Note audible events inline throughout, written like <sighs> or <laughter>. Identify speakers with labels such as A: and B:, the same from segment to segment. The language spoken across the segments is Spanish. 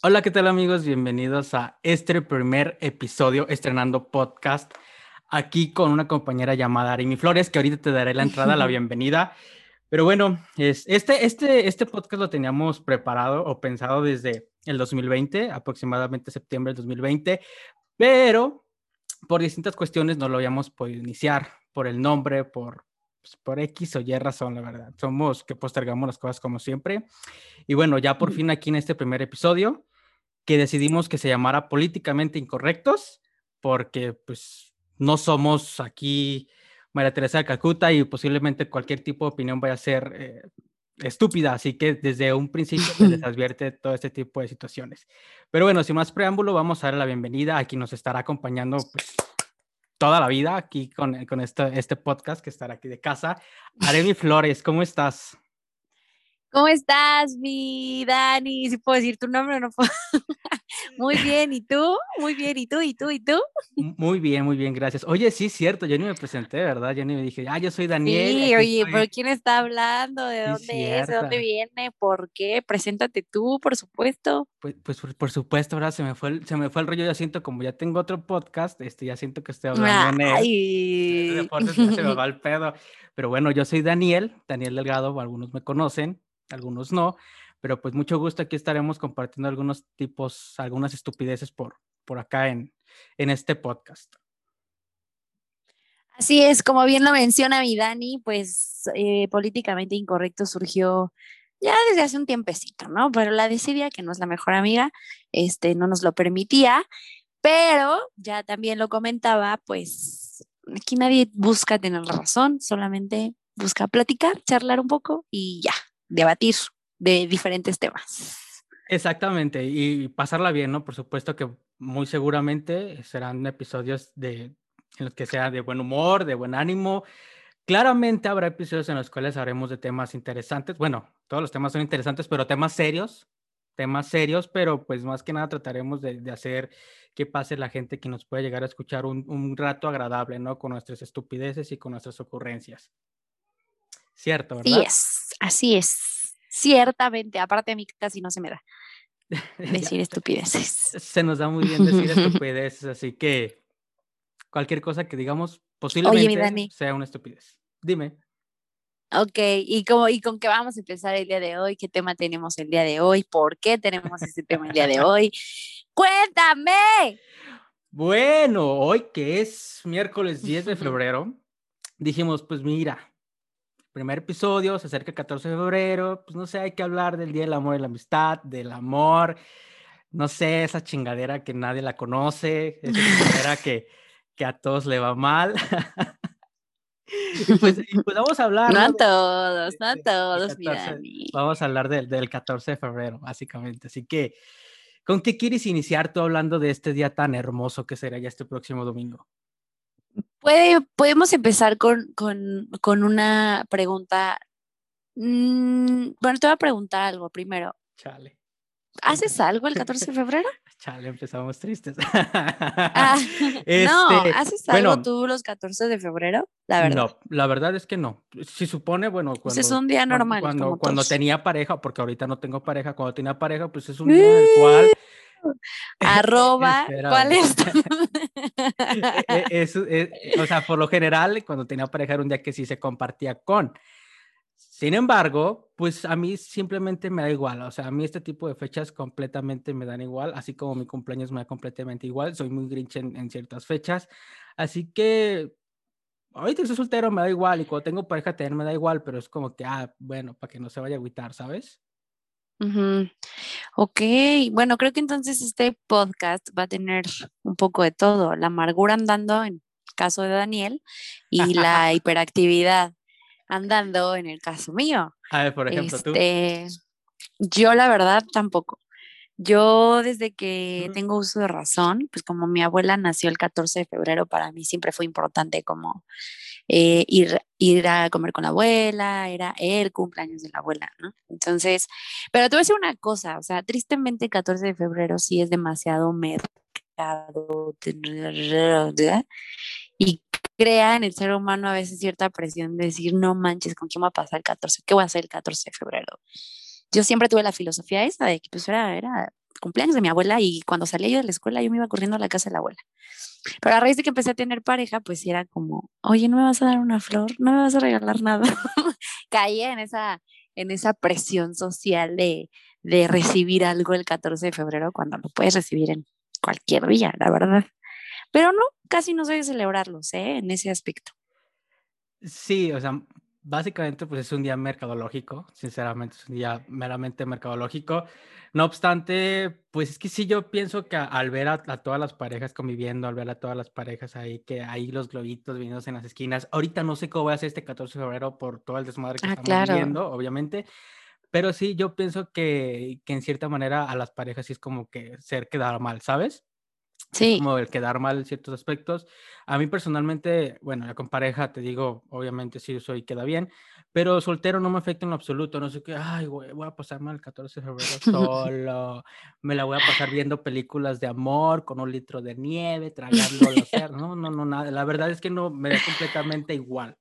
A: Hola, ¿qué tal amigos? Bienvenidos a este primer episodio estrenando podcast aquí con una compañera llamada Arimi Flores, que ahorita te daré la entrada, la <laughs> bienvenida. Pero bueno, es, este, este, este podcast lo teníamos preparado o pensado desde el 2020, aproximadamente septiembre del 2020, pero por distintas cuestiones no lo habíamos podido iniciar, por el nombre, por, pues, por X o Y razón, la verdad. Somos que postergamos las cosas como siempre. Y bueno, ya por fin aquí en este primer episodio, que decidimos que se llamara políticamente incorrectos, porque pues no somos aquí María Teresa de Calcuta y posiblemente cualquier tipo de opinión vaya a ser eh, estúpida, así que desde un principio se les <laughs> advierte todo este tipo de situaciones. Pero bueno, sin más preámbulo, vamos a dar la bienvenida a quien nos estará acompañando pues, toda la vida aquí con, con este, este podcast que estará aquí de casa. Aremi Flores, ¿cómo estás?
B: ¿Cómo estás, mi Dani? Si puedo decir tu nombre o no puedo. Muy bien, ¿y tú? Muy bien, ¿y tú? ¿Y tú? ¿Y tú?
A: Muy bien, muy bien, gracias. Oye, sí, cierto, yo ni me presenté, ¿verdad? Yo ni me dije, ah, yo soy Daniel.
B: Sí, oye, pero ¿quién está hablando? ¿De dónde es? ¿De dónde viene? ¿Por qué? Preséntate tú, por supuesto.
A: Pues, pues por, supuesto, ahora se me fue el, se me fue el rollo, ya siento, como ya tengo otro podcast, este, ya siento que estoy hablando
B: Ay.
A: en él. se me va <laughs> el pedo. Pero bueno, yo soy Daniel, Daniel Delgado, algunos me conocen algunos no, pero pues mucho gusto, aquí estaremos compartiendo algunos tipos, algunas estupideces por, por acá en, en este podcast.
B: Así es, como bien lo menciona mi Dani, pues eh, políticamente incorrecto surgió ya desde hace un tiempecito, ¿no? Pero la desidia, que no es la mejor amiga, este, no nos lo permitía, pero ya también lo comentaba, pues aquí nadie busca tener razón, solamente busca platicar, charlar un poco y ya, debatir de diferentes temas.
A: Exactamente, y pasarla bien, ¿no? Por supuesto que muy seguramente serán episodios de, en los que sea de buen humor, de buen ánimo. Claramente habrá episodios en los cuales haremos de temas interesantes. Bueno, todos los temas son interesantes, pero temas serios, temas serios, pero pues más que nada trataremos de, de hacer que pase la gente que nos pueda llegar a escuchar un, un rato agradable, ¿no? Con nuestras estupideces y con nuestras ocurrencias. Cierto, ¿verdad?
B: Sí es, así es. Ciertamente, aparte a mí casi no se me da <laughs> decir estupideces. <laughs>
A: Se nos da muy bien decir <laughs> estupideces, así que cualquier cosa que digamos posiblemente sea una estupidez. Dime.
B: Ok, ¿Y, cómo, ¿y con qué vamos a empezar el día de hoy? ¿Qué tema tenemos el día de hoy? ¿Por qué tenemos ese tema el día de hoy? ¡Cuéntame!
A: Bueno, hoy que es miércoles 10 de febrero, dijimos, pues mira, primer episodio, se acerca el 14 de febrero, pues no sé, hay que hablar del Día del Amor y la Amistad, del amor, no sé, esa chingadera que nadie la conoce, esa chingadera <laughs> que, que a todos le va mal. <laughs> y, pues, pues, vamos a hablar.
B: No a todos, no a todos,
A: Vamos a hablar del, del 14 de febrero, básicamente. Así que, ¿con qué quieres iniciar tú hablando de este día tan hermoso que será ya este próximo domingo?
B: Puede, podemos empezar con, con, con una pregunta. Mm, bueno, te voy a preguntar algo primero.
A: Chale.
B: ¿Haces algo el 14 de febrero? <laughs>
A: Chale, empezamos tristes.
B: Ah, <laughs> no, este, ¿haces algo tú los 14 de febrero? La verdad. No,
A: la verdad es que no. Si supone, bueno,
B: pues cuando, es un día normal.
A: Cuando, cuando, tenía pareja, porque ahorita no tengo pareja, cuando tenía pareja, pues es un día en el cual <laughs>
B: Arroba, ¿cuál es? <laughs>
A: E, e, e, o sea, por lo general, cuando tenía pareja era un día que sí se compartía con. Sin embargo, pues a mí simplemente me da igual, o sea, a mí este tipo de fechas completamente me dan igual, así como mi cumpleaños me da completamente igual, soy muy grinch en, ciertas fechas, así que ahorita soy soltero me da igual y cuando tengo pareja también me da igual, pero es como que, ah, bueno, para que no se vaya a agüitar, ¿sabes?
B: Ok, bueno, creo que entonces este podcast va a tener un poco de todo, la amargura andando en el caso de Daniel y <laughs> la hiperactividad andando en el caso mío.
A: A ver, por ejemplo, tú.
B: Este, yo la verdad tampoco. Yo desde que tengo uso de razón, pues como mi abuela nació el 14 de febrero, para mí siempre fue importante como eh, ir, ir a comer con la abuela, era el cumpleaños de la abuela, ¿no? Entonces, pero te voy a decir una cosa, o sea, tristemente el 14 de febrero sí es demasiado mercado y crea en el ser humano a veces cierta presión de decir, no manches, ¿con quién va a pasar el 14? ¿Qué voy a hacer el 14 de febrero? yo siempre tuve la filosofía esa de que pues era, era cumpleaños de mi abuela y cuando salía yo de la escuela yo me iba corriendo a la casa de la abuela. Pero a raíz de que empecé a tener pareja, pues era como, oye, ¿no me vas a dar una flor? ¿No me vas a regalar nada? <laughs> Caía en esa, en esa presión social de, de recibir algo el 14 de febrero cuando lo puedes recibir en cualquier día, la verdad. Pero no, casi no soy de celebrarlos, ¿eh? En ese aspecto.
A: Sí, o sea, básicamente pues es un día mercadológico, sinceramente es un día meramente mercadológico. No obstante, pues es que sí yo pienso que al ver a, todas las parejas conviviendo, al ver a todas las parejas ahí, que hay los globitos viniendo en las esquinas, ahorita no sé cómo voy a hacer este 14 de febrero por todo el desmadre que ah, estamos viviendo, obviamente, pero sí yo pienso que, que en cierta manera a las parejas sí es como que ser quedar mal, ¿sabes?
B: Sí.
A: Como el quedar mal en ciertos aspectos. A mí personalmente, bueno, ya con pareja te digo, obviamente sí soy queda bien, pero soltero no me afecta en lo absoluto. No sé qué, ay, güey, voy a pasar mal el 14 de febrero <laughs> solo. me la voy a pasar viendo películas de amor con un litro de nieve, tragando No, no, no, nada. La verdad es que no me da completamente igual.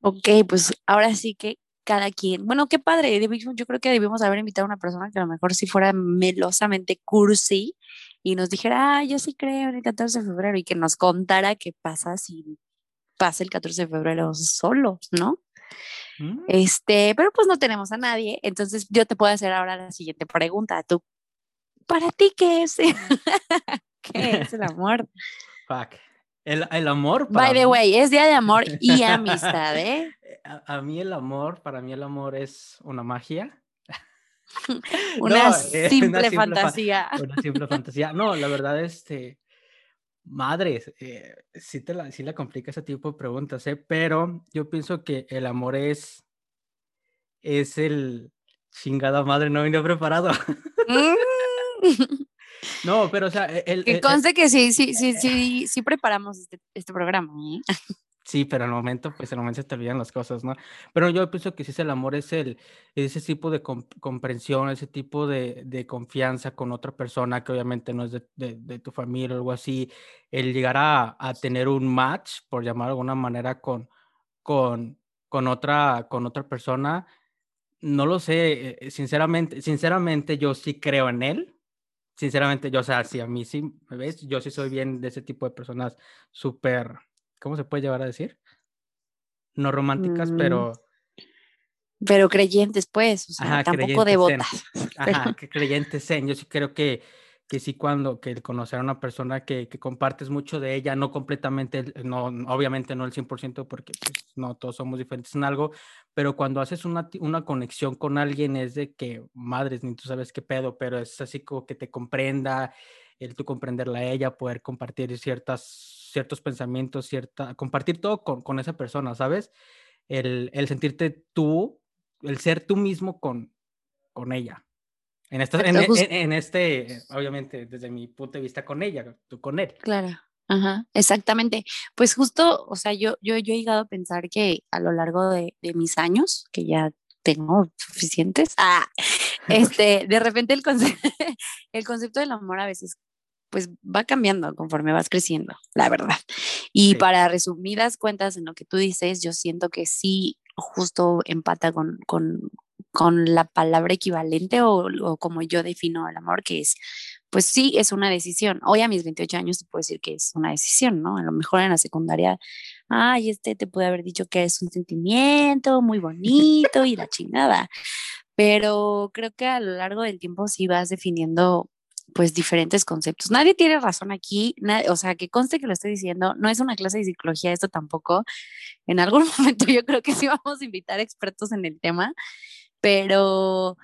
B: Ok, pues ahora sí que cada quien. Bueno, qué padre. Yo creo que debimos haber invitado a una persona que a lo mejor si fuera melosamente cursi y nos dijera, ah, yo sí creo en el 14 de febrero y que nos contara qué pasa si pasa el 14 de febrero solo, ¿no? Mm. Este, pero pues no tenemos a nadie, entonces yo te puedo hacer ahora la siguiente pregunta. Tú, ¿para ti qué es? <laughs> ¿Qué es el amor? <laughs>
A: Fuck. El, el amor.
B: By the way, es día de amor <laughs> y amistad, ¿eh?
A: A, mí el amor, para mí el amor es una magia. <laughs> <laughs>
B: una, simple fantasía.
A: una simple <laughs> fantasía. No, la verdad, este, madres, eh, sí, te la, sí la complica ese tipo de preguntas, ¿eh? pero yo pienso que el amor es, es el chingada madre, no vine preparado. Mm. No, pero o sea, el,
B: que conste que sí, sí, sí, sí, sí preparamos este, este programa. ¿eh?
A: Sí, pero al momento, pues al momento se te olvidan las cosas, ¿no? Pero yo pienso que sí, el amor es el, ese tipo de comprensión, ese tipo de, de, confianza con otra persona que obviamente no es de, de, tu familia o algo así, el llegar a, tener un match, por llamar de alguna manera, con, con, con, otra, con otra persona, no lo sé, eh, sinceramente, sinceramente yo sí creo en él, sinceramente, yo, o sea, si a mí sí me ves, yo sí soy bien de ese tipo de personas súper, ¿cómo se puede llevar a decir? No románticas, mm. pero...
B: Pero creyentes, pues, o sea, tampoco devotas. <laughs>
A: Ajá, <laughs> que creyentes en. Yo sí creo que que sí cuando que conocer a una persona que, que, compartes mucho de ella, no completamente, no, obviamente no el 100% porque pues, no todos somos diferentes en algo, pero cuando haces una, una conexión con alguien es de que, madres, ni tú sabes qué pedo, pero es así como que te comprenda, el tú comprenderla a ella, poder compartir ciertas, ciertos pensamientos, cierta, compartir todo con, con esa persona, ¿sabes? El, el sentirte tú, el ser tú mismo con, con ella. En, en, este, obviamente, desde mi punto de vista con ella, tú con él.
B: Claro, ajá, exactamente. Pues justo, o sea, yo, yo, yo he llegado a pensar que a lo largo de, de mis años, que ya tengo suficientes, ah, <laughs> este, de repente el, concepto, <laughs> el concepto del amor a veces pues va cambiando conforme vas creciendo, la verdad. Y para resumidas cuentas en lo que tú dices, yo siento que sí, justo empata con, con, con la palabra equivalente o, como yo defino el amor, que es, pues sí, es una decisión. Hoy a mis 28 años te puedo decir que es una decisión, ¿no? A lo mejor en la secundaria, ay, este te puede haber dicho que es un sentimiento muy bonito y la chingada. Pero creo que a lo largo del tiempo sí vas definiendo pues diferentes conceptos. Nadie tiene razón aquí, o sea, que conste que lo estoy diciendo, no es una clase de psicología esto tampoco. En algún <laughs> momento yo creo que sí vamos a invitar expertos en el tema, pero,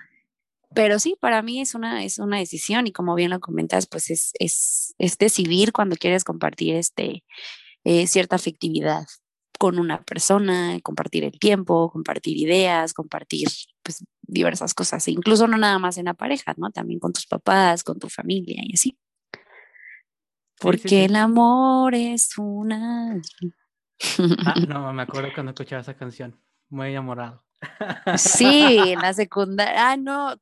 B: pero sí, para mí es una, es una decisión y como bien lo comentas, pues es, es, es decidir cuando quieres compartir este, eh, cierta afectividad con una persona, compartir el tiempo, compartir ideas, compartir pues diversas cosas, incluso no nada más en la pareja, ¿no? También con tus papás, con tu familia y así. Porque el amor es una...
A: Ah, <laughs> no, me acuerdo cuando escuchaba esa canción, muy enamorado.
B: Sí, en la <laughs> secundaria. Ah, no,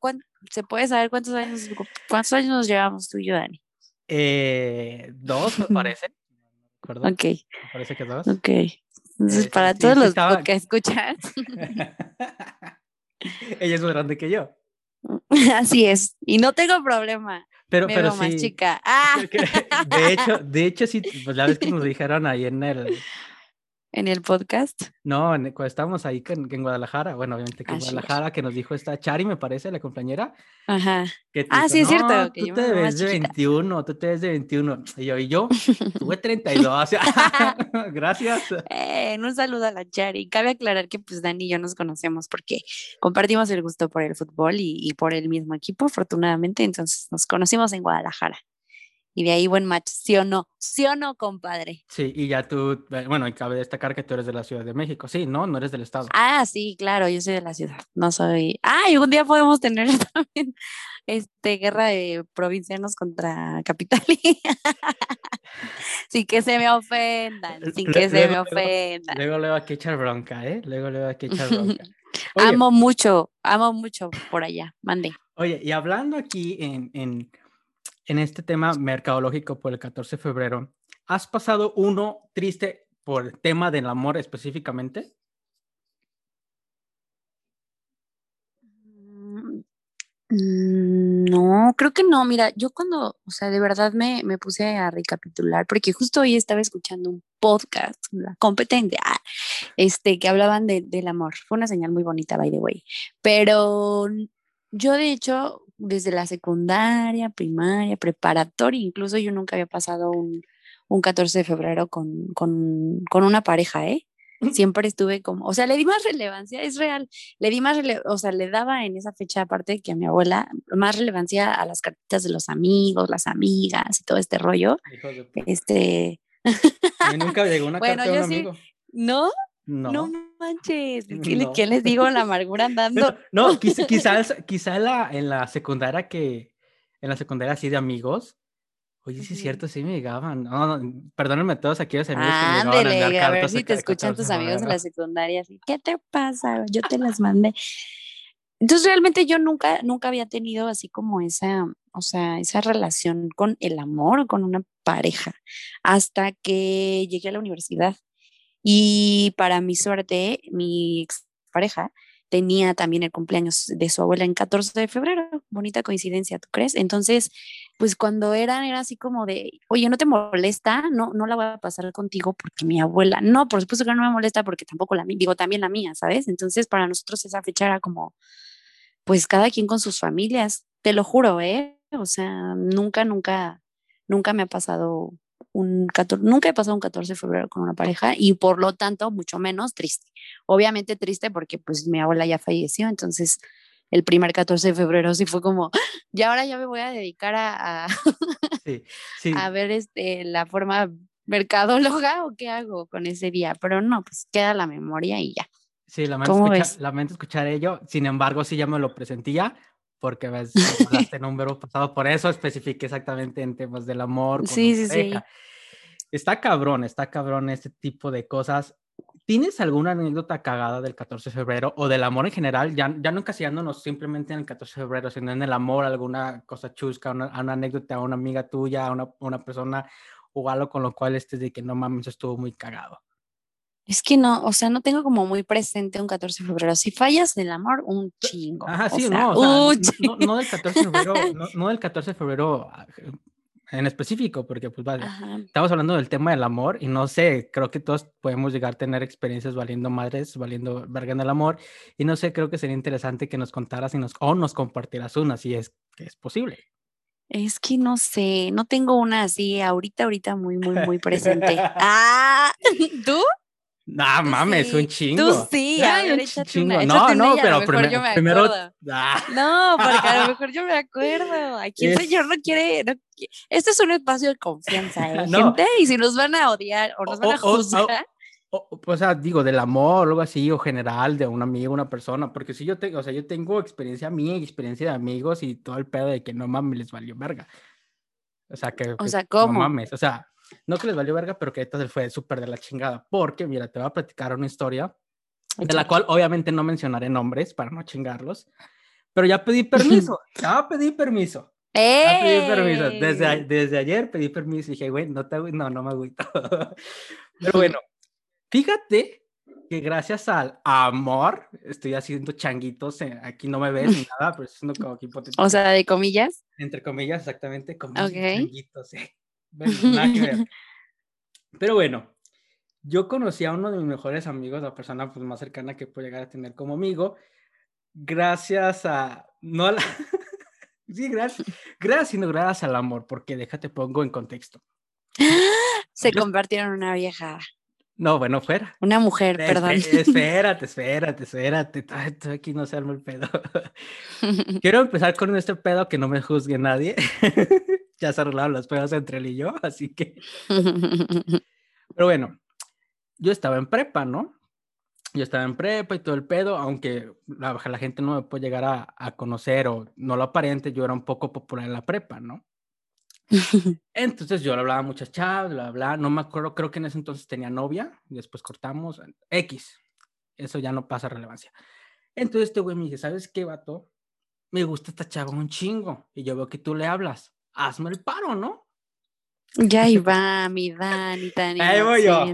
B: ¿se puede saber cuántos años, cuántos años nos llevamos tú y yo, Dani?
A: Eh, dos, me <laughs> parece.
B: No ok.
A: Me parece que dos.
B: Ok. Entonces, eh, para todos los que escuchan. <laughs>
A: Ella es más grande que yo. <laughs>
B: Así es, y no tengo problema.
A: Pero,
B: Me
A: pero
B: veo más
A: sí.
B: chica. Ah,
A: De hecho, de hecho, sí, pues la vez que nos <laughs> dijeron ahí en el,
B: en el podcast.
A: no, en- cuando estábamos ahí en, Guadalajara, bueno, obviamente que en
B: es.
A: Guadalajara, que nos dijo esta Chari, me parece, la compañera,
B: Ajá.
A: que
B: Ah,
A: dijo,
B: sí, es cierto,
A: "No,
B: que
A: tú
B: yo
A: te ves de
B: chiquita".
A: 21, tú te ves de 21. Y yo, y yo, <laughs> tuve 32. <laughs> Gracias.
B: Eh, un saludo a la Chari. Cabe aclarar que pues Dani y yo nos conocemos porque compartimos el gusto por el fútbol y, y por el mismo equipo, afortunadamente. Entonces nos conocimos en Guadalajara. Y de ahí buen match, ¿sí o no? ¿Sí o no, compadre?
A: Sí, y ya tú, eh, bueno, y cabe destacar que tú eres de la Ciudad de México, sí, ¿no? No eres del estado.
B: Ah, sí, claro, yo soy de la ciudad, no soy. Ah, y un día podemos tener <laughs> también este guerra de provincianos contra Capitali. <laughs> sin que se me ofendan, sin que se me
A: Luego, luego,
B: ofendan.
A: Luego le va a que echar bronca, ¿eh? Luego le va a que echar bronca. <laughs> Oye,
B: Amo mucho, amo mucho por allá. Mande.
A: Oye, y hablando aquí en, en, en este tema mercadológico por el 14 de febrero, ¿has pasado uno triste por el tema del amor específicamente?
B: Mm, mm, No, creo que no. Mira, yo cuando, o sea, de verdad me, me puse a recapitular, porque justo hoy estaba escuchando un podcast, la competente, ah, este, que hablaban de, del amor. Fue una señal muy bonita, by the way. Pero yo, de hecho, desde la secundaria, primaria, preparatoria, incluso yo nunca había pasado un, un 14 de febrero con, con, con una pareja, ¿eh? Siempre estuve como, o sea, le di más relevancia, es real, le di más, o sea, le daba en esa fecha, aparte que a mi abuela, más relevancia a las cartitas de los amigos, las amigas y todo este rollo.
A: Hijos de.
B: Este,
A: nunca llegó una <laughs>
B: Bueno,
A: carta de un
B: sí.
A: amigo.
B: no,
A: No.
B: no, manches, ¿qué,
A: No.
B: qué les digo? La amargura andando.
A: No, no, <laughs> quizá- quizás, quizá la, en la secundaria que, en la secundaria así de amigos, oye, sí es cierto, sí me llegaban. No, no, perdónenme a todos aquellos amigos que me llegaban a
B: ver si te escuchan
A: 14
B: tus amigos en la secundaria, así, ¿qué te pasa? Yo te las mandé. Entonces realmente yo nunca, nunca había tenido así como esa, o sea, esa relación con el amor, con una pareja, hasta que llegué a la universidad. Y para mi suerte, mi pareja tenía también el cumpleaños de su abuela en 14 de febrero. Bonita coincidencia, ¿tú crees? Entonces, pues cuando eran, era así como de, oye, ¿no te molesta? No, no la voy a pasar contigo porque mi abuela, no, por supuesto que no me molesta porque tampoco la mía, digo, también la mía, ¿sabes? Entonces, para nosotros esa fecha era como, pues cada quien con sus familias, te lo juro, ¿eh? O sea, nunca, nunca, nunca me ha pasado un 14, nunca he pasado un 14 de febrero con una pareja y por lo tanto, mucho menos triste. Obviamente triste porque pues mi abuela ya falleció, entonces el primer 14 de febrero sí fue como, y ahora ya me voy a dedicar a, a,
A: Sí, <laughs> sí.
B: a ver este, la forma mercadóloga o qué hago con ese día, pero no, pues queda la memoria y ya.
A: Sí, lamento
B: ¿Cómo
A: escuchar, lamento escuchar ello. Sin embargo, sí ya me lo presentía, porque ves, <laughs> hablaste en un verbo pasado, por eso especifiqué exactamente en temas del amor. Con
B: Sí, sí, sí.
A: pareja. Está cabrón, está cabrón este tipo de cosas. ¿Tienes alguna anécdota cagada del 14 de febrero o del amor en general? Ya, ya no encasillándonos simplemente en el 14 de febrero, sino en el amor, alguna cosa chusca, una, una anécdota a una amiga tuya, a una, una persona o algo con lo cual estés de que no mames, estuvo muy cagado.
B: Es que no, o sea, no tengo como muy presente un 14 de febrero. Si fallas del amor, un chingo.
A: Ajá,
B: o
A: sí,
B: sea,
A: no, o sea, <laughs> no, no- del 14 de febrero, no, no del 14 de febrero en específico, porque pues vaya,
B: Ajá.
A: estamos hablando del tema del amor y no sé, creo que todos podemos llegar a tener experiencias valiendo madres, valiendo verga en el amor y no sé, creo que sería interesante que nos contaras y nos, o nos compartieras una, si es que es posible.
B: Es que no sé, no tengo una así ahorita, ahorita muy, muy, muy presente. <laughs> Ah, <laughs> ¿tú?
A: No
B: Tú
A: mames,
B: sí,
A: un
B: tú
A: chingo.
B: sí,
A: Ay,
B: a ver,
A: un chingo.
B: una,
A: No, no,
B: y a lo
A: pero
B: mejor
A: prime-
B: yo me
A: primero. Ah,
B: No, porque a lo <laughs> mejor yo me acuerdo. Aquí el
A: Es-
B: señor no quiere. no este es un espacio de confianza, ¿eh, <laughs>
A: No.
B: gente? Y si nos van a odiar o nos van a
A: O- o- o-
B: juzgar.
A: O, o- o sea, digo, del amor o algo así, o general, de un amigo, una persona, porque si yo tengo, o sea, yo tengo experiencia mía y experiencia de amigos y todo el pedo de que no mames, les valió verga. O sea, que, que
B: sea,
A: no
B: ¿cómo?
A: mames, o sea, no que les valió verga, pero que entonces fue súper de la chingada, porque, mira, te voy a platicar una historia de la cual obviamente no mencionaré nombres para no chingarlos, pero ya pedí permiso, <laughs> ya pedí permiso. Ya pedí permiso. Desde, desde ayer pedí permiso y dije, güey, no te no, no me agüito. <laughs> Pero bueno, fíjate que gracias al amor estoy haciendo changuitos. eh, Aquí no me ves ni <laughs> nada, pero haciendo como que hipotético.
B: O sea, de comillas.
A: entre comillas, exactamente, como
B: Ok.
A: changuitos. eh. Bueno, nada que ver. <laughs> Pero bueno, yo conocí a uno de mis mejores amigos, la persona pues, más cercana que puedo llegar a tener como amigo, gracias a, no a la, <laughs> sí, gracias, gracias, sino gracias al amor, porque déjate pongo en contexto. <gasps>
B: Se
A: Yo-
B: convirtieron en una vieja,
A: No, bueno, fuera.
B: una mujer,
A: Espe-
B: perdón. <laughs>
A: Espérate, espérate, espérate, estoy aquí no se arma el pedo. Quiero empezar con este pedo que no me juzgue nadie. Ya se arreglaron los pedos entre él y yo, <laughs> así que... <laughs> Pero bueno, yo estaba en prepa, ¿no? Yo estaba en prepa y todo el pedo, aunque la, la gente no me puede llegar a, a conocer o no lo aparente, yo era un poco popular en la prepa, ¿no? <laughs> Entonces yo le hablaba a muchas chavas, bla, bla, no me acuerdo, creo que en ese entonces tenía novia, y después cortamos, X, eso ya no pasa relevancia. Entonces este güey me dice, ¿sabes qué, vato? Me gusta esta chava un chingo, y yo veo que tú le hablas, hazme el paro, ¿no?
B: ya iba mi Dani tan
A: Ahí voy yo.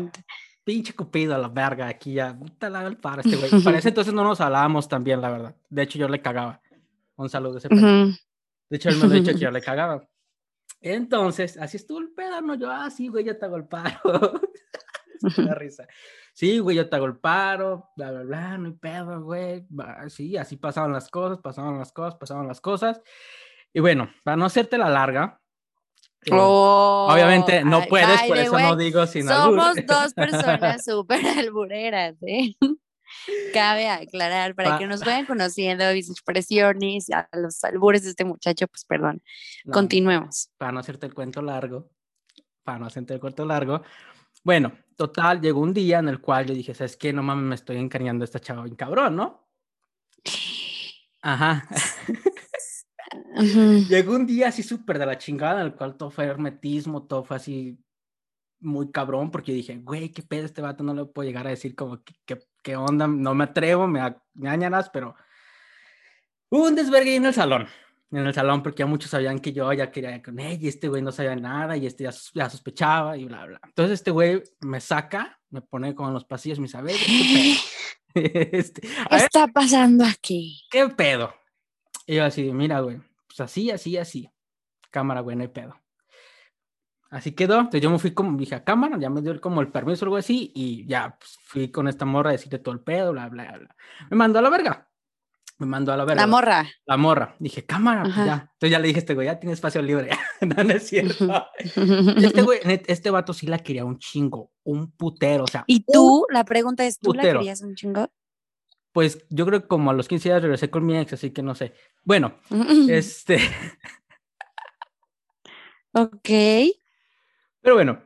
A: pinche cupido a la verga, aquí ya, puta la del paro este güey. <laughs> Para ese entonces no nos hablábamos tan bien, la verdad. De hecho, yo le cagaba. Un saludo a ese pedo.
B: Ujú.
A: De hecho, él me lo ha dicho que yo <laughs> le cagaba. Entonces, así estuvo el pedo, ¿no? Yo, ah, sí, güey, yo te hago el paro. <laughs> Da risa. Sí, güey, yo te hago el paro, bla, bla, bla, no hay pedo, güey. Sí, así pasaban las cosas, pasaban las cosas, pasaban las cosas. Y bueno, para no hacerte la larga, eh, obviamente no
B: Oh, ay,
A: puedes, por eso
B: way,
A: no digo sin.
B: Somos dos <laughs> personas súper albureras, ¿eh? Cabe aclarar, para
A: Pa-
B: que nos vayan conociendo mis expresiones, a los albures de este muchacho, pues perdón.
A: No,
B: Continuemos.
A: para no hacerte el cuento largo, para no hacerte el cuento largo. Bueno, total, llegó un día en el cual yo dije, ¿sabes qué? No mames, me estoy encariñando a esta chava bien cabrón, ¿no? <gasps> Ajá. <laughs> Llegó un día así súper de la chingada, en el cual todo fue hermetismo, todo fue así muy cabrón, porque dije, güey, qué pedo este vato, no le puedo llegar a decir como, ¿qué, qué, qué onda? No me atrevo, me da ñañaras, pero hubo un desvergue en el salón, en el salón, porque ya muchos sabían que yo ya quería con ella, y este güey no sabía nada, y este ya, ya sospechaba, y bla, bla. Entonces este güey me saca, me pone como en los pasillos, me dice, a ver, ¿qué pedo? <laughs> Este, a
B: ¿Qué
A: ver,
B: está pasando aquí?
A: ¿qué pedo? Y yo así, mira, güey, pues así, así, así. Cámara, güey, no hay pedo. Así quedó. Entonces yo me fui como, dije a cámara, ya me dio el- como el permiso o algo así, y ya pues, fui con esta morra a decirle todo el pedo, bla, bla, bla. Me mandó a la verga. Me mandó a la verga.
B: La morra.
A: La morra. Dije, cámara, pues ya. Entonces ya le dije a este güey, ya tiene espacio libre. <laughs> no, no es cierto. Este güey, este vato sí la quería un chingo, un putero, o sea.
B: ¿Y
A: un
B: tú? La pregunta es, ¿tú la
A: putero.
B: querías un chingo?
A: Pues yo creo que como a los 15 días regresé con mi ex, así que no sé. Bueno, <laughs> este.
B: Ok.
A: Pero bueno,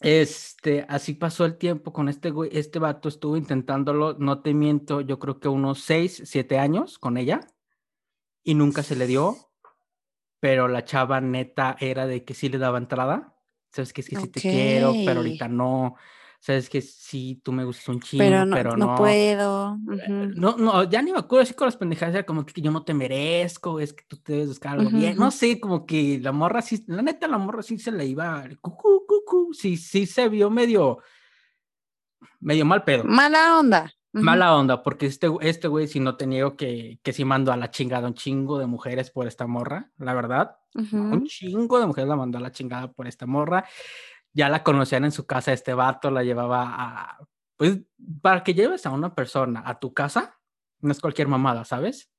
A: este, así pasó el tiempo con este güey. Este vato estuvo intentándolo, no te miento, yo creo que unos 6, 7 años con ella y nunca se le dio. Pero la chava neta era de que sí le daba entrada. Sabes que es que sí te quiero, pero ahorita no. Sabes que sí, tú me gustas un chingo,
B: Pero no,
A: pero
B: no
A: no.
B: puedo.
A: Eh. No, no, ya ni me acuerdo así con las pendejadas, era como que yo no te merezco, es que tú te debes buscar algo bien, no sé, como que la morra sí, la neta la morra sí se le iba, cucú, cucú, sí, sí se vio medio, medio mal pedo,
B: Mala onda.
A: mala onda, porque este, este güey sí no te niego que, que sí mandó a la chingada un chingo de mujeres por esta morra, la verdad, un chingo de mujeres la mandó a la chingada por esta morra, ya la conocían en su casa, este vato la llevaba a, pues, para que lleves a una persona a tu casa, no es cualquier mamada, ¿sabes?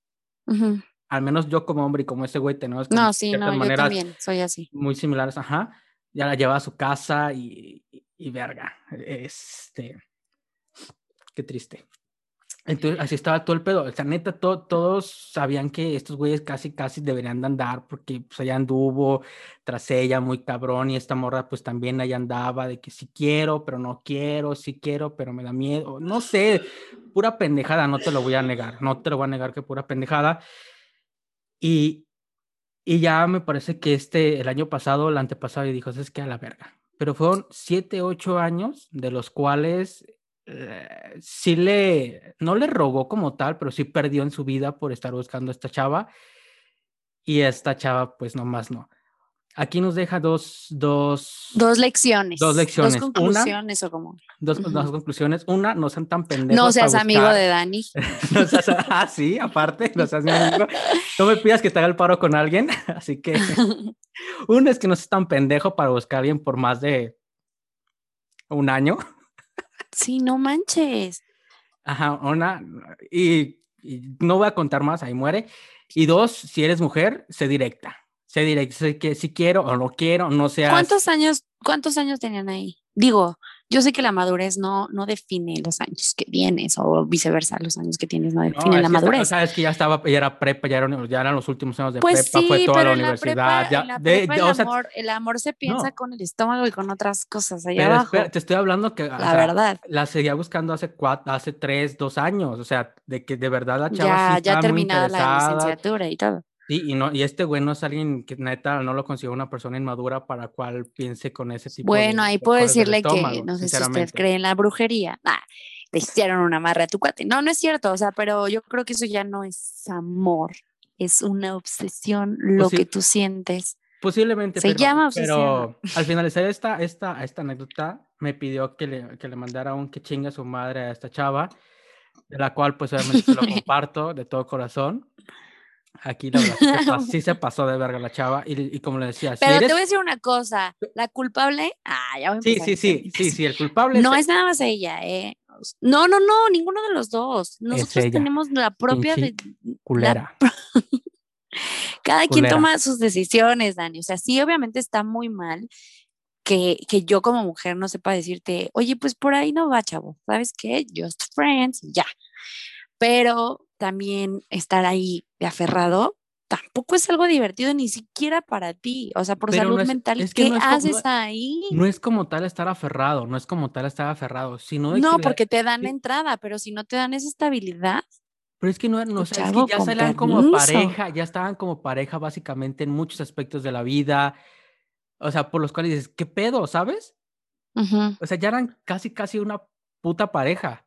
A: Al menos yo como hombre y como ese güey tenemos
B: No, sí, no, yo también soy así.
A: muy similares, ajá, ya la lleva a su casa y, y, y verga, este, qué triste. Entonces, así estaba todo el pedo. O sea, neta, to- todos sabían que estos güeyes casi, casi deberían de andar porque pues allá anduvo tras ella muy cabrón y esta morra pues también allá andaba de que sí quiero, pero no quiero, sí quiero, pero me da miedo. No sé, pura pendejada, no te lo voy a negar, no te lo voy a negar que pura pendejada. Y, y ya me parece que este, el año pasado, el antepasado, y dijo, es que a la verga. Pero fueron siete, ocho años, de los cuales eh, sí le, no le rogó como tal, pero sí perdió en su vida por estar buscando a esta chava. Y esta chava, pues nomás no. aquí nos deja dos, dos,
B: Dos lecciones.
A: Dos lecciones.
B: Dos
A: Una-
B: conclusiones o como.
A: dos,
B: Ujú.
A: dos conclusiones. Una, no sean tan pendejos.
B: No seas
A: para
B: amigo de Dani. <laughs>
A: No seas- ah, sí, aparte, no seas mi amigo. No me pidas que te haga el paro con alguien. <laughs> Así que, <laughs> uno es que no seas tan pendejo para buscar a alguien por más de un año.
B: Sí, no manches.
A: Ajá, una. Y, y no voy a contar más, ahí muere. Y dos, si eres mujer, sé directa. Sé directa, sé que si quiero o no quiero, no seas.
B: ¿Cuántos años, cuántos años tenían ahí? Digo, yo sé que la madurez no, no define los años que tienes o viceversa, los años que tienes no definen la
A: está-
B: madurez.
A: o sea, es que ya estaba, ya era prepa, ya, era, ya eran los últimos años de
B: Pues
A: prepa, fue toda
B: pero
A: la
B: en la
A: universidad.
B: prepa,
A: ya,
B: en la
A: de-
B: prepa
A: de-
B: el,
A: o sea,
B: amor, el amor se piensa
A: no.
B: con el estómago y con otras cosas allá
A: pero
B: abajo.
A: espera, te estoy hablando que o
B: la
A: sea,
B: verdad.
A: la seguía buscando hace cuatro, hace tres, dos años, o sea, de que de verdad la chava
B: Ya,
A: sí
B: ya terminada la licenciatura y todo.
A: Sí, y, no, y este güey no es alguien que neta no lo considera una persona inmadura para cual piense con ese tipo
B: Bueno,
A: de
B: ahí
A: de
B: puedo decirle que
A: estómago,
B: no sé si usted cree en la brujería. Nah, te hicieron una amarre a tu cuate. No, no es cierto, o sea, pero yo creo que eso ya no es amor, es una obsesión lo
A: sí.
B: que tú sientes.
A: Posiblemente,
B: Se
A: pero,
B: llama
A: pero al finalizar esta, esta, esta anécdota, me pidió que le, que le mandara un que chingue a su madre a esta chava, de la cual pues obviamente se lo <laughs> comparto de todo corazón. Aquí la verdad sí se, pas- <laughs> sí se pasó de verga la chava y, y como le decía, si
B: Pero te voy a decir una cosa, la culpable, ah, ya voy a
A: Sí, sí, sí, sí, sí, el culpable
B: No
A: es,
B: es nada más ella, eh. No, no, no, ninguno de los dos. Nosotros tenemos la propia
A: pinche culera. <laughs>
B: cada quien toma sus decisiones, Dani. O sea, sí, obviamente está muy mal que, que yo como mujer no sepa decirte, oye, pues por ahí no va, chavo. ¿Sabes qué? Just friends, ya. Pero también estar ahí de aferrado tampoco es algo divertido ni siquiera para ti. O sea, por
A: Pero no
B: salud
A: es-
B: mental,
A: es que
B: ¿qué
A: no es como-
B: haces ahí?
A: No es como tal estar aferrado, no es como tal estar aferrado, sino de
B: No,
A: que la-
B: porque te dan entrada, pero si no te dan esa estabilidad,
A: Pero es que no, no o sea, es que ya salían como pareja, ya estaban como pareja básicamente en muchos aspectos de la vida. O sea, por los cuales dices, ¿qué pedo, sabes? O sea, ya eran casi, casi una puta pareja.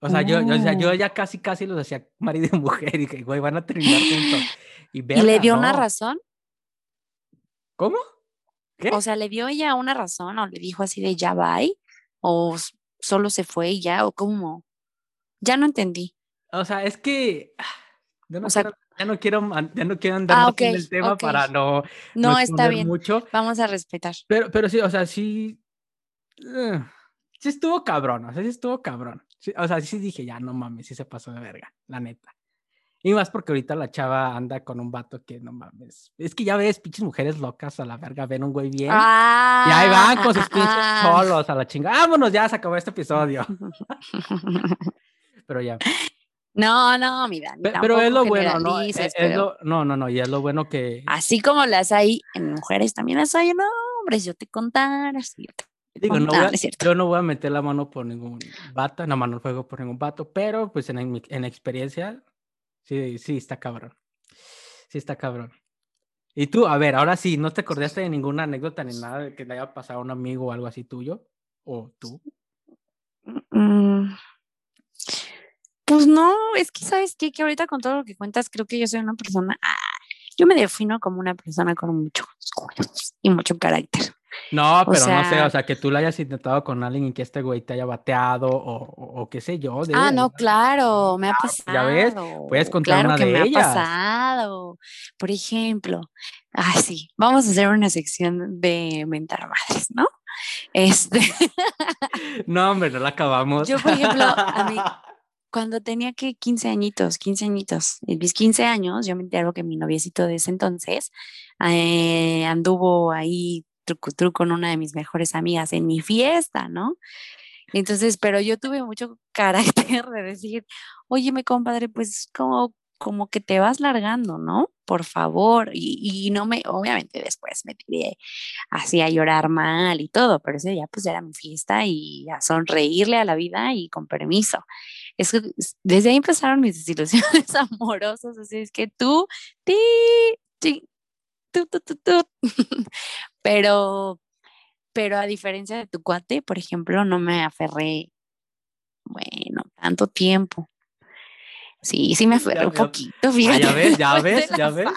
A: O sea, yo, yo, o sea, yo
B: Oh.
A: ya casi, casi los hacía marido y mujer y dije, güey, van a terminar juntos. <gasps> Y,
B: y le dio una razón.
A: ¿Cómo? ¿Qué?
B: O sea, ¿le dio ella una razón o le dijo así de ya bye? ¿O solo se fue y ya? ¿O cómo? Ya no entendí.
A: O sea, es que ah, yo no
B: O sea-
A: quiero, ya no quiero, ya no quiero andar
B: Ah,
A: más en el tema para no,
B: No, está bien.
A: mucho.
B: Vamos a respetar.
A: Pero, pero sí, o sea, sí. eh, sí estuvo cabrón, o sea, sí estuvo cabrón. Sí, o sea, sí dije, ya no mames, sí se pasó de verga, la neta. Y más porque ahorita la chava anda con un vato que no mames. Es que ya ves, pinches mujeres locas a la verga, ven un güey bien.
B: Ah,
A: y ahí van con sus
B: ah,
A: pinches
B: ah.
A: solos a la chinga. Vámonos, ya se acabó este episodio. Pero ya.
B: No, no, mira.
A: Pe- Pero es lo bueno, ¿no? Es, es
B: pero
A: lo, no, no, no, y es lo bueno que.
B: Así como las hay en mujeres, también las hay en hombres. Yo te contara. si yo te
A: Digo, no voy a- yo no voy a meter la mano por ningún vato, la mano al fuego por ningún vato, pero pues en, en experiencia, sí, sí está cabrón. Sí está cabrón. Y tú, a ver, ahora sí, ¿no te acordaste de ninguna anécdota ni nada de que le haya pasado a un amigo o algo así tuyo? ¿O tú?
B: Mm, Pues no, es que sabes qué? que ahorita con todo lo que cuentas, creo que yo soy una persona, ah, yo me defino como una persona con muchos gustos y mucho carácter.
A: No,
B: O
A: pero no sé, o sea, que tú lo hayas intentado con alguien y que este güey te haya bateado o, o- o qué sé yo.
B: Ah, no, claro, me ha pasado.
A: ya ves, puedes contar
B: claro
A: una
B: que
A: de
B: me
A: ellas.
B: ha pasado. Por ejemplo, ah, sí, vamos a hacer una sección de mentar madres, ¿no? Este, <laughs>
A: No, hombre, no la acabamos.
B: Yo, por ejemplo, a mí- <laughs> cuando tenía que 15 añitos, 15 añitos, en mis 15 años, yo me entero que mi noviecito de ese entonces eh, anduvo ahí truco con una de mis mejores amigas en mi fiesta, ¿no? Entonces, pero yo tuve mucho <laughs> carácter de decir, oye, mi compadre, pues como, como que te vas largando, ¿no? Por favor. Y, no me, obviamente después me tiré así a llorar mal y todo, pero ese día pues era mi fiesta y a sonreírle a la vida y con permiso. Es que desde ahí empezaron mis desilusiones <laughs> amorosas, así es que tú, ti, ti, tú, tú, tú, tú. Pero, pero a diferencia de tu cuate, por ejemplo, no me aferré, bueno, tanto tiempo. Sí, sí me aferré un poquito, fíjate.
A: ya ves, ya ves, ya ves.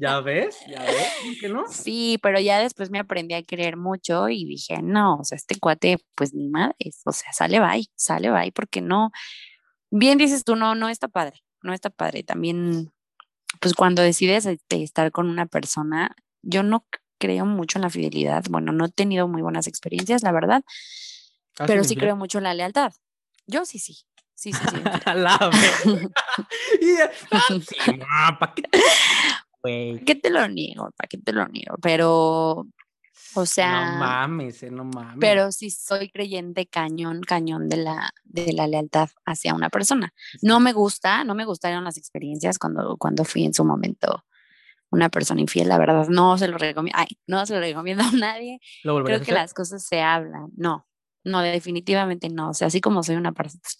A: Ya ves, ya ves, ¿por qué no?
B: Sí, pero ya después me aprendí a querer mucho y dije, no, o sea, este cuate, pues ni madre, o sea, sale bye, sale bye, porque no, bien dices tú, no, no está padre, no está padre. También, pues cuando decides este, estar con una persona, yo no creo mucho en la fidelidad, bueno, no he tenido muy buenas experiencias, la verdad, ah, pero sí creo mucho en la lealtad. Yo sí, sí. Sí, sí, sí. <laughs> la <laughs> <laughs> ¿Para qué? ¿Qué te lo niego? ¿Para qué te lo niego? Pero, o sea.
A: No mames, eh, no mames.
B: Pero sí soy creyente cañón, cañón de la, de la lealtad hacia una persona. No me gusta, no me gustaron las experiencias cuando, cuando fui en su momento una persona infiel, la verdad, no se lo recomiendo, ay, no se lo recomiendo a nadie. Creo que las cosas se hablan, no, no, definitivamente no. O sea, así como soy una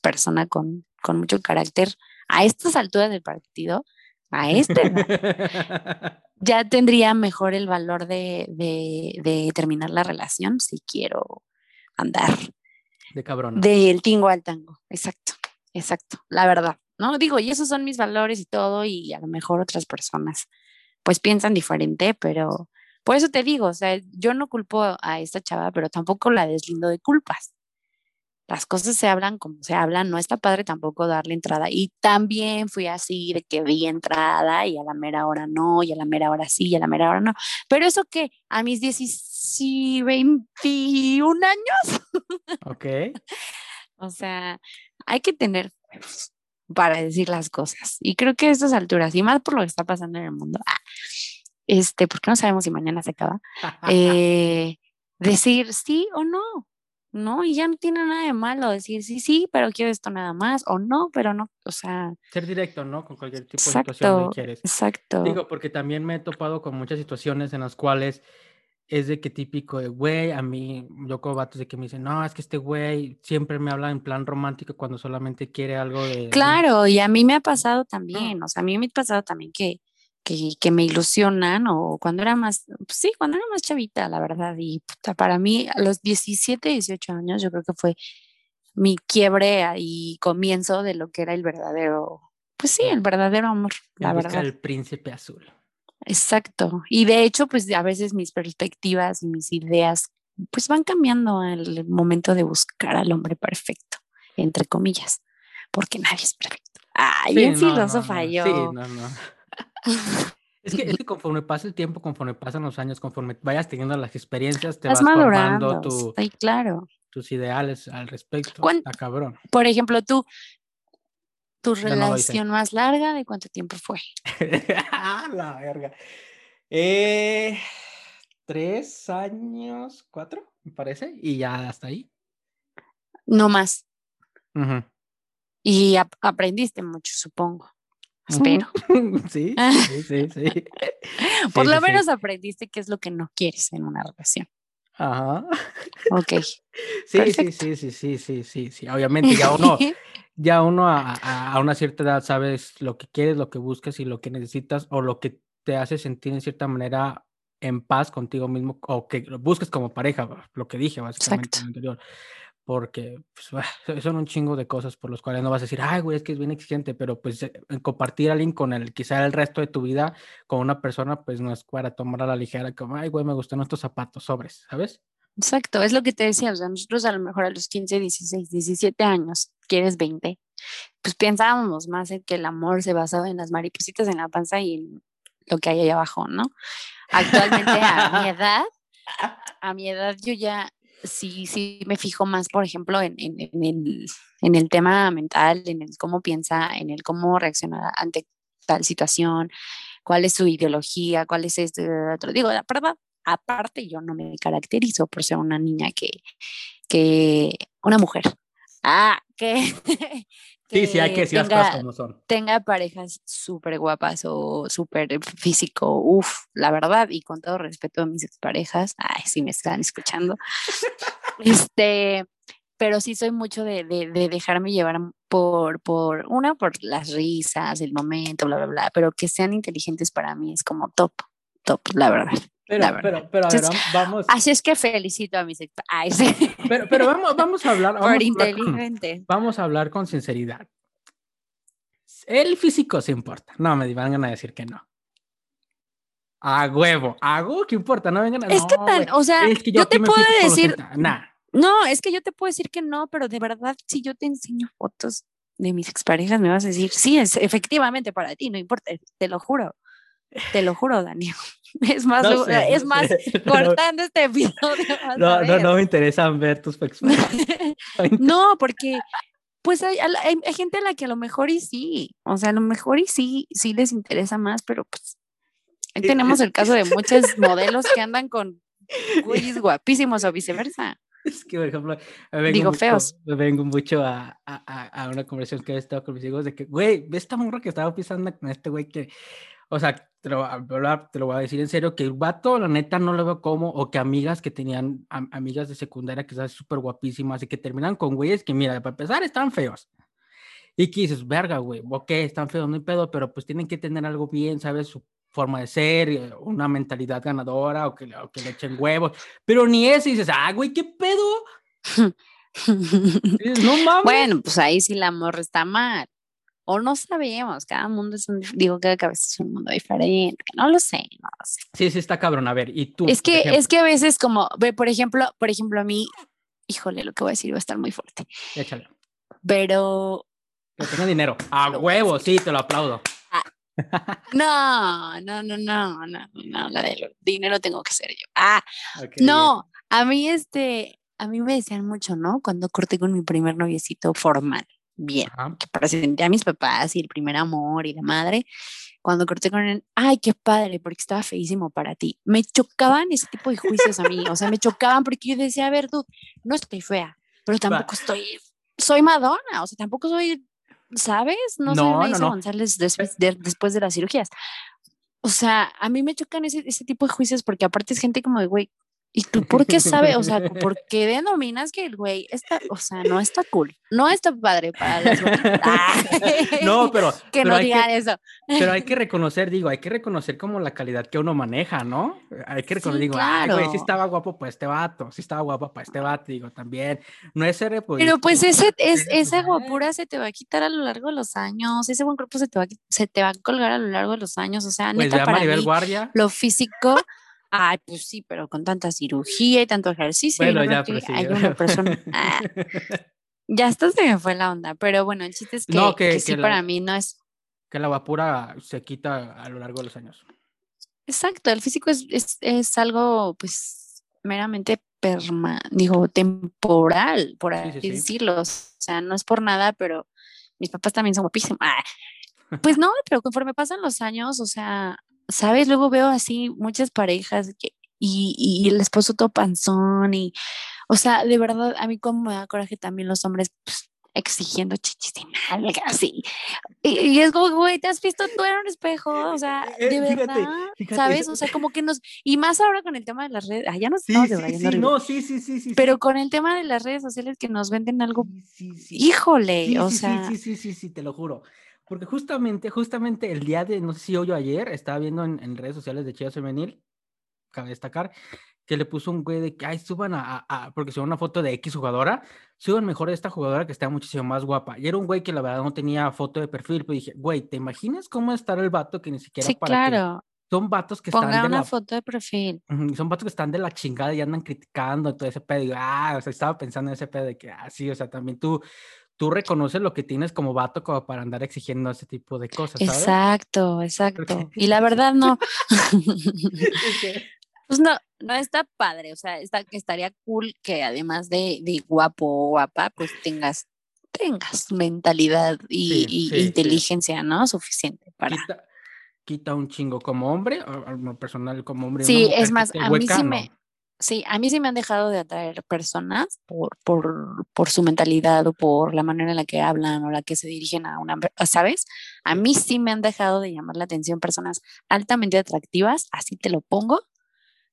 B: persona con, con mucho carácter, a estas alturas del partido, a este, <laughs> ya tendría mejor el valor de, de, terminar la relación si quiero andar.
A: De cabrón.
B: Del tingo al tango, exacto, exacto, la verdad, ¿no? Digo, y esos son mis valores y todo, y a lo mejor otras personas pues piensan diferente, pero por eso te digo, o sea, yo no culpo a esta chava, pero tampoco la deslindo de culpas. Las cosas se hablan como se hablan, no está padre tampoco darle entrada. Y también fui así de que di entrada y a la mera hora no, y a la mera hora sí, y a la mera hora no. Pero eso que a mis 21 años.
A: Ok. <laughs>
B: o sea, hay que tener para decir las cosas. Y creo que a estas alturas, y más por lo que está pasando en el mundo, ah, este, porque no sabemos si mañana se acaba, eh, decir sí o no, ¿no? Y ya no tiene nada de malo decir sí, sí, pero quiero esto nada más, o no, pero no, o sea.
A: Ser directo, ¿no? Con cualquier tipo de situación que quieres.
B: Exacto.
A: Digo, porque también me he topado con muchas situaciones en las cuales es de que típico de güey, a mí, yo como vatos de que me dicen, no, es que este güey siempre me habla en plan romántico cuando solamente quiere algo de.
B: Claro, y a mí me ha pasado también, o sea, a mí me ha pasado también que que, me ilusionan o cuando era más, pues sí, cuando era más chavita, la verdad. Y para mí, a los 17, 18 años, yo creo que fue mi quiebre y comienzo de lo que era el verdadero, pues sí, el verdadero amor, la verdad.
A: El príncipe azul.
B: Exacto. Y de hecho, pues a veces mis perspectivas y mis ideas, pues van cambiando al momento de buscar al hombre perfecto, entre comillas, porque nadie es perfecto. Ay, sí, en filósofa yo. Sí, no, no. <laughs>
A: Es que, es que, conforme pasa el tiempo, conforme pasan los años, conforme vayas teniendo las experiencias, te vas formando tu,
B: claro.
A: tus ideales al respecto. Está cabrón.
B: Por ejemplo, tú, tu relación más larga, ¿de cuánto tiempo fue? <laughs>
A: La verga. Eh, tres años, cuatro, me parece, y ya hasta ahí.
B: No más. Y aprendiste mucho, supongo. Espero. <laughs> <laughs>
A: Sí, sí, sí,
B: Por lo menos aprendiste qué es lo que no quieres en una relación.
A: Ajá.
B: Ok.
A: Sí, sí, sí, sí, sí, sí, sí, sí. Obviamente ya uno, ya uno a, a, una cierta edad sabes lo que quieres, lo que buscas y lo que necesitas o lo que te hace sentir en cierta manera en paz contigo mismo o que busques como pareja, lo que dije básicamente en el anterior porque pues, son un chingo de cosas por las cuales no vas a decir, ay, güey, es que es bien exigente, pero pues eh, compartir a alguien con el, quizá el resto de tu vida con una persona, pues no es para tomar a la ligera, como, ay, güey, me gustan estos zapatos, sobres, ¿sabes?
B: Exacto, es lo que te decía, o sea, nosotros a lo mejor a los 15, 16, 17 años, quieres 20, pues pensábamos más en que el amor se basaba en las maripositas en la panza y en lo que hay ahí abajo, ¿no? Actualmente a mi edad, a mi edad yo ya sí, sí me fijo más, por ejemplo, en, en, el, en, el, tema mental, en el cómo piensa, en el cómo reacciona ante tal situación, cuál es su ideología, cuál es este otro. Digo, la verdad, aparte yo no me caracterizo por ser una niña que, que una mujer. Ah, que, <laughs>
A: Sí, sí, hay que decir las cosas como son.
B: Tenga parejas súper guapas o súper físico, uff, la verdad, y con todo respeto a mis exparejas, ay, sí me están escuchando. <laughs> este, pero sí soy mucho de, de, dejarme llevar por, por, una, por las risas, el momento, bla, bla, bla, pero que sean inteligentes para mí es como top, top, la verdad.
A: Pero, pero, pero, a ver, vamos. <gasps>
B: Así es que felicito a mis Ay,
A: Pero, pero vamos, vamos a hablar. <laughs> Vamos Por inteligente. vamos a hablar con sinceridad. El físico sí importa. No, me van a decir que no. A huevo, hago, ¿qué importa? No vengan a
B: Es que tan, o sea, yo, te puedo decir.
A: Nah.
B: No, es que yo te puedo decir que no, pero de verdad, si yo te enseño fotos de mis exparejas, me vas a decir, sí, es efectivamente para ti, no importa, te lo juro. Te lo juro, Daniel. <laughs> Es más, es más <laughs> cortando este episodio. <laughs>
A: No, no, no me interesan ver tus
B: no, porque pues hay, hay, gente a la que a lo mejor y sí, o sea, a lo mejor y sí, sí les interesa más, pero pues ahí tenemos el caso de muchos modelos que andan con güeyes guapísimos o viceversa.
A: Es que, por ejemplo, me vengo
B: Digo,
A: mucho,
B: feos.
A: Me vengo mucho a, a, a, una conversación que he estado con mis hijos de que, güey, ve esta morra que estaba pisando con este güey que, o sea, te lo, te lo voy a decir en serio, que el vato, la neta, no lo veo como, o que amigas que tenían amigas de secundaria que están súper guapísimas y que terminan con güeyes que, mira, para empezar, están feos. Y que dices, verga, güey, ok, están feos, no hay pedo, pero pues tienen que tener algo bien, ¿sabes? Su forma de ser, eh, una mentalidad ganadora o que, o que le echen huevos, pero ni eso, y dices, ah, güey, ¿qué pedo? <laughs> no mames.
B: Bueno, pues ahí sí la morra está mal. O no sabemos, cada mundo es un, digo, cada cabeza es un mundo diferente, no lo sé, no lo sé.
A: Sí, sí está cabrón, a ver, y tú.
B: Es que, es que a veces como, ve, por ejemplo, por ejemplo, a mí, híjole, lo que voy a decir va a estar muy fuerte.
A: Échale.
B: Pero.
A: Que tenga dinero. <sighs> A huevo, sí, te lo aplaudo. <laughs>
B: No, no, no, no, no, no, la del dinero tengo que ser yo. Ah, no, a mí este, a mí me decían mucho, ¿no? Cuando corté con mi primer noviecito formal, bien, que presenté a mis papás y el primer amor y la madre, cuando corté con él, ay, qué padre, porque estaba feísimo para ti. Me chocaban ese tipo de juicios a mí, o sea, me chocaban porque yo decía, a ver, dude, no estoy fea, pero tampoco estoy, soy Madonna, o sea, tampoco soy ¿sabes? No, no soy no, González después de, después de las cirugías. O sea, a mí me chocan ese, ese tipo de juicios porque aparte es gente como de, güey, ¿Y tú por qué sabes? O sea, <laughs> ¿por qué denominas que el güey está, o sea, no está cool? No está padre para las <laughs>
A: No, pero. <laughs>
B: que no digan eso.
A: Pero hay que reconocer, digo, hay que reconocer como la calidad que uno maneja, ¿no? Hay que reconocer, digo, claro. güey, si estaba guapo para este vato, si estaba guapo para este vato, digo, también. No es ser
B: Pero pues ese, es, esa guapura se te va a quitar a lo largo de los años, ese buen cuerpo se te va, se te va a colgar a lo largo de los años, o sea,
A: pues
B: neta, para mí,
A: Guardia.
B: lo físico Ay, pues sí, pero con tanta cirugía y tanto ejercicio.
A: Bueno, ya, pero sí,
B: hay una persona. <laughs> Ah, ya hasta se me fue la onda, pero bueno, el chiste es que,
A: no, que,
B: que sí, para mí no es.
A: Que la guapura se quita a lo largo de los años.
B: Exacto, el físico es, es, es algo, pues, meramente perma, digo, temporal, por así sí, sí, decirlo. O sea, no es por nada, pero mis papás también son guapísimos. Ah, pues no, pero conforme pasan los años, o sea, ¿sabes? Luego veo así muchas parejas que, y, y, el esposo todo panzón y, o sea, de verdad, a mí como me da coraje también los hombres pues, exigiendo chichis y nalgas. Y, y, es como, güey, ¿te has visto tú en un espejo? O sea, eh, de verdad, fíjate, fíjate, ¿sabes? O sea, como que nos, y más ahora con el tema de las redes, ah, ya nos
A: sí,
B: estamos
A: sí, sí, no, sí, sí, sí, sí.
B: Pero con el tema de las redes sociales que nos venden algo, híjole, o sea.
A: Sí, sí, sí, sí, te lo juro. Porque justamente, justamente el día de, no sé si hoy o ayer, estaba viendo en, en redes sociales de Chivas Femenil, cabe destacar, que le puso un güey de que, ay, suban a, a, a porque suban una foto de X jugadora, suban mejor a esta jugadora que está muchísimo más guapa. Y era un güey que la verdad no tenía foto de perfil, pero dije, güey, ¿te imaginas cómo estar el vato que ni siquiera
B: sí,
A: para
B: claro.
A: Que... Son vatos que
B: Ponga
A: están de
B: una
A: la...
B: foto de perfil.
A: Son vatos que están de la chingada y andan criticando todo ese pedo. Y, ah, o sea, estaba pensando en ese pedo de que, ah, sí, o sea, también tú, tú reconoces lo que tienes como vato como para andar exigiendo ese tipo de cosas, ¿sabes?
B: Exacto, exacto. <laughs> Y la verdad no. <laughs> pues no, no está padre, o sea, está, estaría cool que además de, de guapo o guapa, pues tengas tengas mentalidad y,
A: Sí,
B: y
A: sí,
B: inteligencia, ¿no? Suficiente para...
A: Quita, quita un chingo como hombre, o, personal como hombre.
B: Sí, es más, a mí sí me, sí, a mí sí me han dejado de atraer personas por, por, por su mentalidad o por la manera en la que hablan o la que se dirigen a una, ¿sabes? A mí sí me han dejado de llamar la atención personas altamente atractivas, así te lo pongo,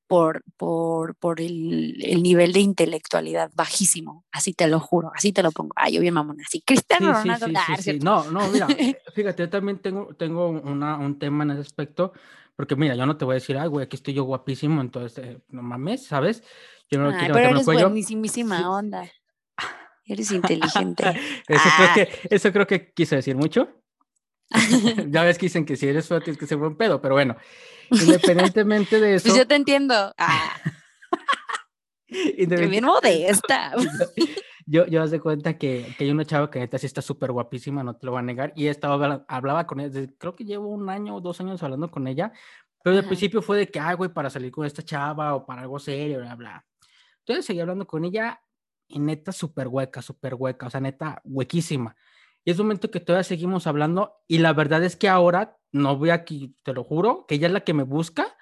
B: por, por, por el, el nivel de intelectualidad bajísimo, así te lo juro, así te lo pongo. Ay, yo bien mamona, así, Cristiano
A: Sí,
B: Ronaldo,
A: sí, sí. No, no, mira, <laughs> fíjate, yo también tengo, tengo una, un tema en ese aspecto, porque mira, yo no te voy a decir, ay, güey, aquí estoy yo guapísimo, entonces, eh, no mames, ¿sabes? Yo no
B: Ay,
A: quiero
B: pero eres
A: cuello. Sí.
B: onda. <laughs> Eres inteligente. <laughs>
A: Eso
B: Ah.
A: creo que, eso creo que quise decir mucho. <laughs> ya ves que dicen que si eres feo tienes que ser buen pedo, pero bueno, independientemente de eso.
B: Pues yo te entiendo. Ah. bien modesta.
A: Yo, yo de cuenta que, que hay una chava que neta sí está súper guapísima, no te lo voy a negar, y estaba hablaba con ella, creo que llevo un año o dos años hablando con ella, pero al principio fue de que, ay, güey, para salir con esta chava o para algo serio, bla, bla. Entonces seguí hablando con ella y neta súper hueca, súper hueca, o sea, neta huequísima. Y es un momento que todavía seguimos hablando y la verdad es que ahora, no voy aquí, te lo juro, que ella es la que me busca,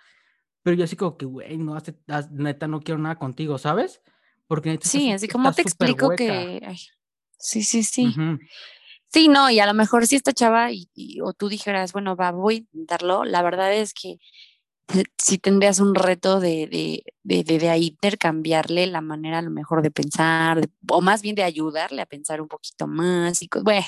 A: pero yo así como que, güey, no, neta no quiero nada contigo, ¿sabes?
B: Porque sí, así como te explico que... sí, sí, sí. Sí, no, y a lo mejor si esta chava y, o tú dijeras, bueno, va, voy a intentarlo, la verdad es que si tendrías un reto de, de, de, de, de intercambiarle la manera a lo mejor de pensar, o más bien de ayudarle a pensar un poquito más. Y bueno,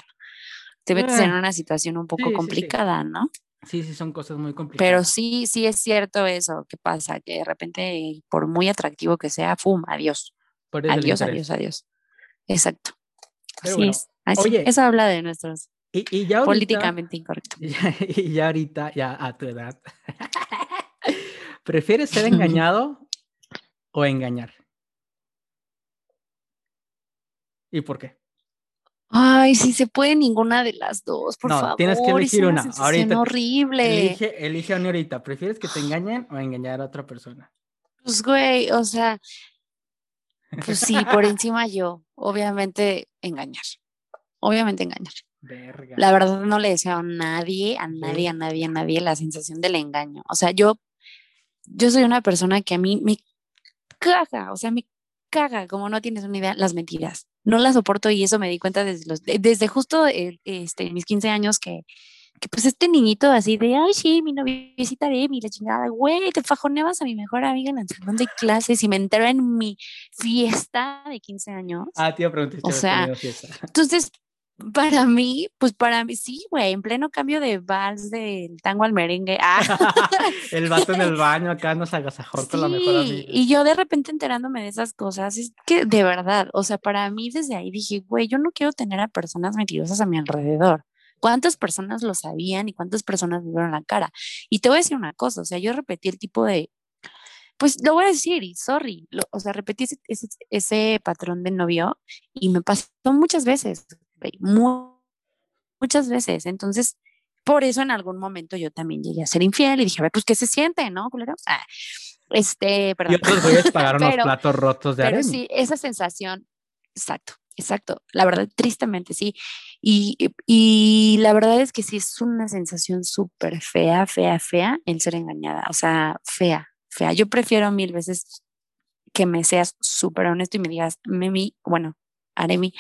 B: te metes en ah, una situación un poco complicada, ¿no?
A: Sí, sí, son cosas muy complicadas.
B: Pero sí, sí es cierto eso que pasa, que de repente, por muy atractivo que sea, ¡fum! Adiós. Adiós, adiós, adiós. Exacto. así es. oye, eso habla de nuestros y, y ya políticamente incorrectos. <laughs>
A: Y ya ahorita, ya a tu edad, <laughs> ¿Prefieres ser engañado o engañar? ¿Y por qué?
B: Ay, si se puede ninguna de las dos, por no,
A: Tienes que elegir una.
B: Ahorita. horrible.
A: Elige, elige una ahorita. ¿Prefieres que te engañen o engañar a otra persona?
B: Pues, güey, o sea, pues sí, por encima yo, obviamente engañar. Obviamente engañar. La verdad no le deseo a nadie, a nadie, a nadie, a nadie la sensación del engaño. O sea, yo yo soy una persona que a mí me caga, o sea, me caga, como no tienes una idea, las mentiras. No las soporto y eso me di cuenta desde, los, desde justo este, mis 15 años que, que pues este niñito así de, ay, sí, mi noviecita de mi la chingada, güey, te fajoneabas a mi mejor amiga en el salón de clases y me enteró en mi fiesta de 15 años.
A: Ah, tío, pregunté.
B: O sea, entonces, para mí, pues para mí sí, güey, en pleno cambio de vals del tango al merengue. Ah. <laughs>
A: el vato en el baño acá nos agasajó con la mejor amiga.
B: Y yo de repente enterándome de esas cosas, es que de verdad, o sea, para mí desde ahí dije, güey, yo no quiero tener a personas mentirosas a mi alrededor. ¿Cuántas personas lo sabían y cuántas personas me vieron la cara? Y te voy a decir una cosa, o sea, yo repetí el tipo de, pues lo voy a decir y sorry, o sea, repetí ese, ese, ese, patrón de novio y me pasó muchas veces muchas veces. Entonces, por eso en algún momento yo también llegué a ser infiel y dije, a ver, pues, ¿qué se siente, no, Ah, este, perdón.
A: Y otros güeyes pagaron los <laughs> platos rotos de
B: Pero sí, esa sensación, exacto, exacto. La verdad, tristemente, sí. Y, y la verdad es que sí es una sensación súper fea, fea, fea el ser engañada. O sea, fea, fea. Yo prefiero mil veces que me seas súper honesto y me digas, Mimi, bueno, Aremi,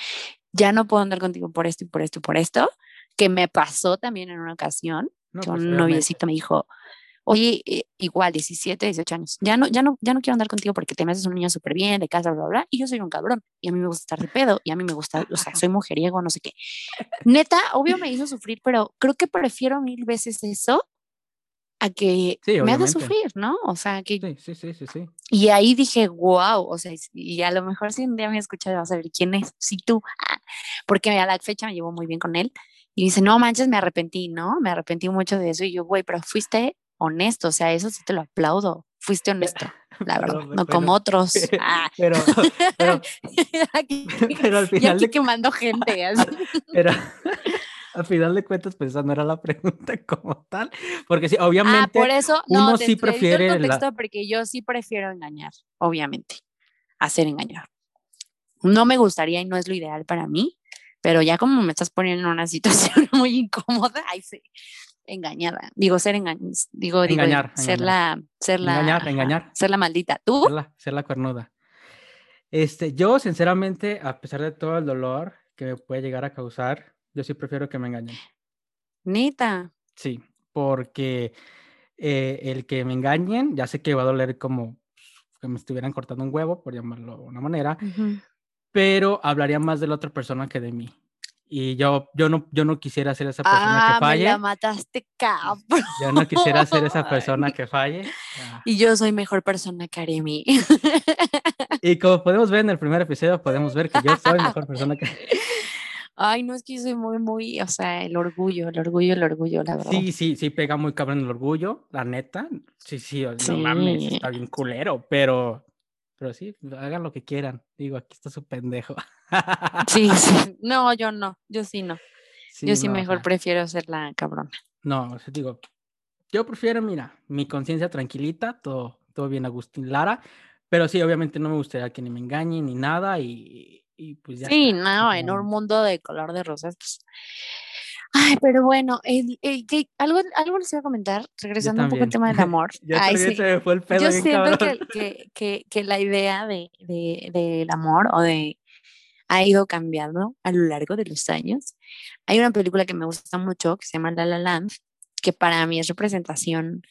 B: ya no puedo andar contigo por esto y por esto y por esto, que me pasó también en una ocasión, que pues, un noviecito me dijo, oye, eh, igual, 17, 18 años, ya no, ya no, ya no quiero andar contigo porque te me haces un niño súper bien, de casa, bla, bla, y yo soy un cabrón, y a mí me gusta estar de pedo, y a mí me gusta, o sea, soy mujeriego, no sé qué. Neta, obvio me hizo sufrir, pero creo que prefiero mil veces eso a que me haga sufrir, ¿no? O sea, que...
A: Sí, sí, sí, sí,
B: Y ahí dije, wow, o sea, y a lo mejor si un día me escuchas vas a ver quién es, si tú, ah, porque a la fecha me llevo muy bien con él. Y dice, no manches, me arrepentí, ¿no? Me arrepentí mucho de eso. Y yo, güey, pero fuiste honesto, o sea, eso sí te lo aplaudo. Fuiste honesto, la verdad, no como otros. <laughs> Ah.
A: Pero, pero, <laughs>
B: pero, al final. Y aquí quemando <laughs> gente. Así.
A: Pero, al final de cuentas, pues esa no era la pregunta como tal, porque sí, obviamente ah,
B: por eso, uno no, sí prefiere... El contexto Porque yo sí prefiero engañar, obviamente, hacer engañar. No me gustaría y no es lo ideal para mí, pero ya como me estás poniendo en una situación muy incómoda, ahí sí, engañada. Digo, ser engañada, digo, engañar, ser la, ser la,
A: engañar, engañar.
B: Ser la maldita. ¿Tú?
A: Ser la, ser la cuernuda. Este, yo, sinceramente, a pesar de todo el dolor que me puede llegar a causar, yo sí prefiero que me engañen.
B: Nita.
A: Sí, porque eh, el que me engañen, ya sé que va a doler como que me estuvieran cortando un huevo, por llamarlo de una manera, pero hablaría más de la otra persona que de mí. Y yo, yo, no, yo no quisiera ser esa persona que falle.
B: Ah, me la mataste, cabrón.
A: Yo no quisiera ser esa <laughs> persona que falle.
B: Ah. Y yo soy mejor persona que Aremi. <laughs>
A: Y como podemos ver en el primer episodio, podemos ver que yo soy mejor persona que
B: Ay, no es que yo soy muy, muy, o sea, el orgullo, el orgullo, el orgullo, la verdad.
A: Sí, sí, sí, pega muy cabrón el orgullo, la neta. Sí, sí, no mames, está bien culero, pero, pero sí, hagan lo que quieran. Digo, aquí está su pendejo.
B: Sí, sí. <laughs> No, yo no, yo sí no. yo sí mejor prefiero ser la cabrona.
A: No, digo, yo prefiero, mira, mi conciencia tranquilita, todo, todo bien Agustín Lara, pero sí, obviamente no me gustaría que ni me engañen ni nada y, pues ya.
B: Sí, no, en un mundo de color de rosas, pues. Ay, pero bueno, algo, algo les iba a comentar, regresando un poco al tema del amor. <laughs>
A: Ay, sí. se me fue el pedo
B: Yo siento que, que, que, la idea de, de, del amor o de ha ido cambiando a lo largo de los años. Hay una película que me gusta mucho que se llama La La Land, que para mí es representación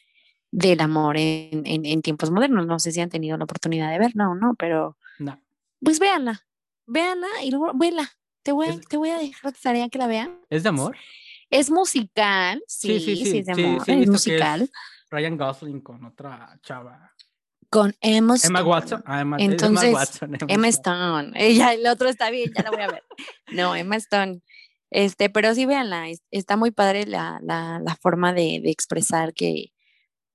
B: del amor en, en, tiempos modernos. No sé si han tenido la oportunidad de verla o no, pero
A: no.
B: pues véanla, véanla y luego vela. Te voy, a, te voy a dejar tarea que la vean.
A: ¿Es de amor?
B: Es musical, sí, sí, sí, es de amor, es musical.
A: Ryan Gosling con otra chava.
B: Con Emma Stone.
A: Emma Watson. Ah, Emma,
B: Entonces, Emma, Watson, Emma, Stone. Ella, el otro está bien, ya la voy a ver. No, Emma Stone. Este, pero sí, véanla, está muy padre la, la, la forma de, de, expresar que,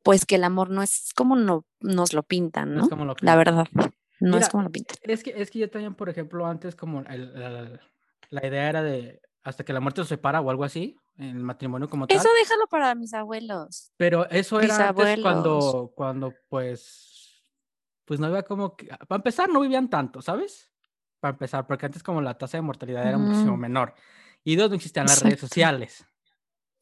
B: pues que el amor no es como no, nos lo pintan, ¿no?
A: lo
B: La verdad, no es como lo pintan.
A: Es que, es que yo también, por ejemplo, antes como el, la idea era de hasta que la muerte se separa o algo así, en el matrimonio como tal.
B: Eso déjalo para mis abuelos.
A: Pero eso era antes cuando, cuando pues, pues no había como que, para empezar no vivían tanto, ¿sabes? Para empezar, porque antes como la tasa de mortalidad era muchísimo menor. Y dos, no existían las redes sociales.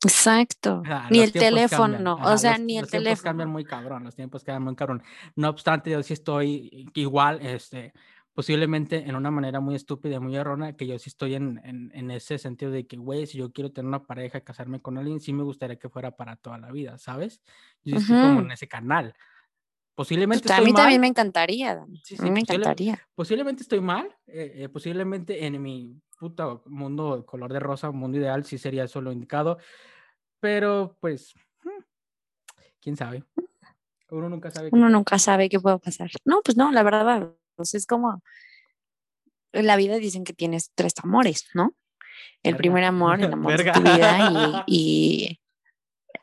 B: Exacto. ni el teléfono, o sea, ni el teléfono. Los
A: tiempos cambian muy cabrón, los tiempos cambian muy cabrón. No obstante, yo sí estoy igual, este, posiblemente en una manera muy estúpida, muy errónea, que yo sí estoy en, en, en ese sentido de que, güey, si yo quiero tener una pareja, casarme con alguien, sí me gustaría que fuera para toda la vida, ¿sabes? Yo estoy como en ese canal. Posiblemente
B: pues,
A: estoy
B: a mí también me encantaría, Dani. a mí me encantaría.
A: Posiblemente estoy mal, eh, eh, posiblemente en mi puta mundo color de rosa, mundo ideal, sí sería eso lo indicado, pero pues, hmm, quién sabe. Uno nunca sabe.
B: Uno nunca sabe qué puede pasar. No, pues no, la verdad, pues es como, en la vida dicen que tienes tres amores, ¿no? El primer amor, el amor de tu vida <laughs> y,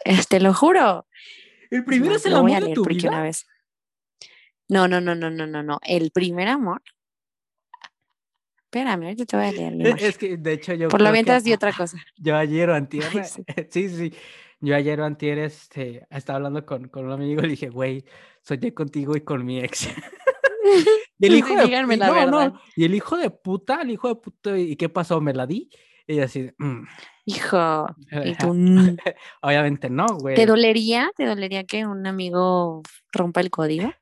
B: y te lo juro.
A: El primero es el amor de tu vida. Una vez.
B: No, no, no, no, no, no, no. El primer amor. Espérame, ahorita te voy a leer.
A: Es que, de hecho, yo.
B: Por lo mientras di <laughs> otra cosa.
A: Yo ayer o antier. <laughs> sí. sí, Yo ayer o antier este, estaba hablando con, con un amigo y le dije, güey, soñé contigo y con mi ex. Y el hijo de, no, Y el hijo de puta, el hijo de puta, ¿y qué pasó? ¿Me la di? Y así, mm".
B: hijo, y tú, <laughs>
A: obviamente no, güey.
B: ¿Te dolería? ¿Te dolería que un amigo rompa el código?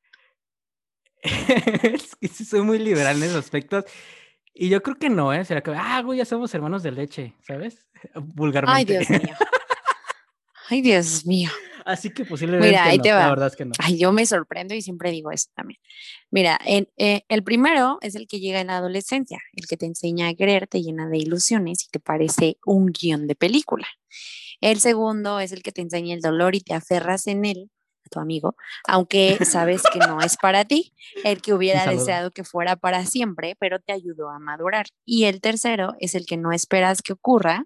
B: <laughs>
A: es que soy muy liberal en esos aspectos. Y yo creo que no, ¿eh? Será que, ah, güey, ya somos hermanos de leche, ¿sabes? <laughs> Vulgarmente.
B: Ay, Dios mío. Ay, Dios mío.
A: Así que posiblemente Mira, ahí te va. la verdad es que no.
B: Ay, yo me sorprendo y siempre digo eso también. Mira, eh, el primero es el que llega en la adolescencia, el que te enseña a querer, te llena de ilusiones y te parece un guion de película. El segundo es el que te enseña el dolor y te aferras en él tu amigo, aunque <laughs> sabes que no es para ti, el que hubiera deseado que fuera para siempre, pero te ayudó a madurar. Y el tercero es el que no esperas que ocurra,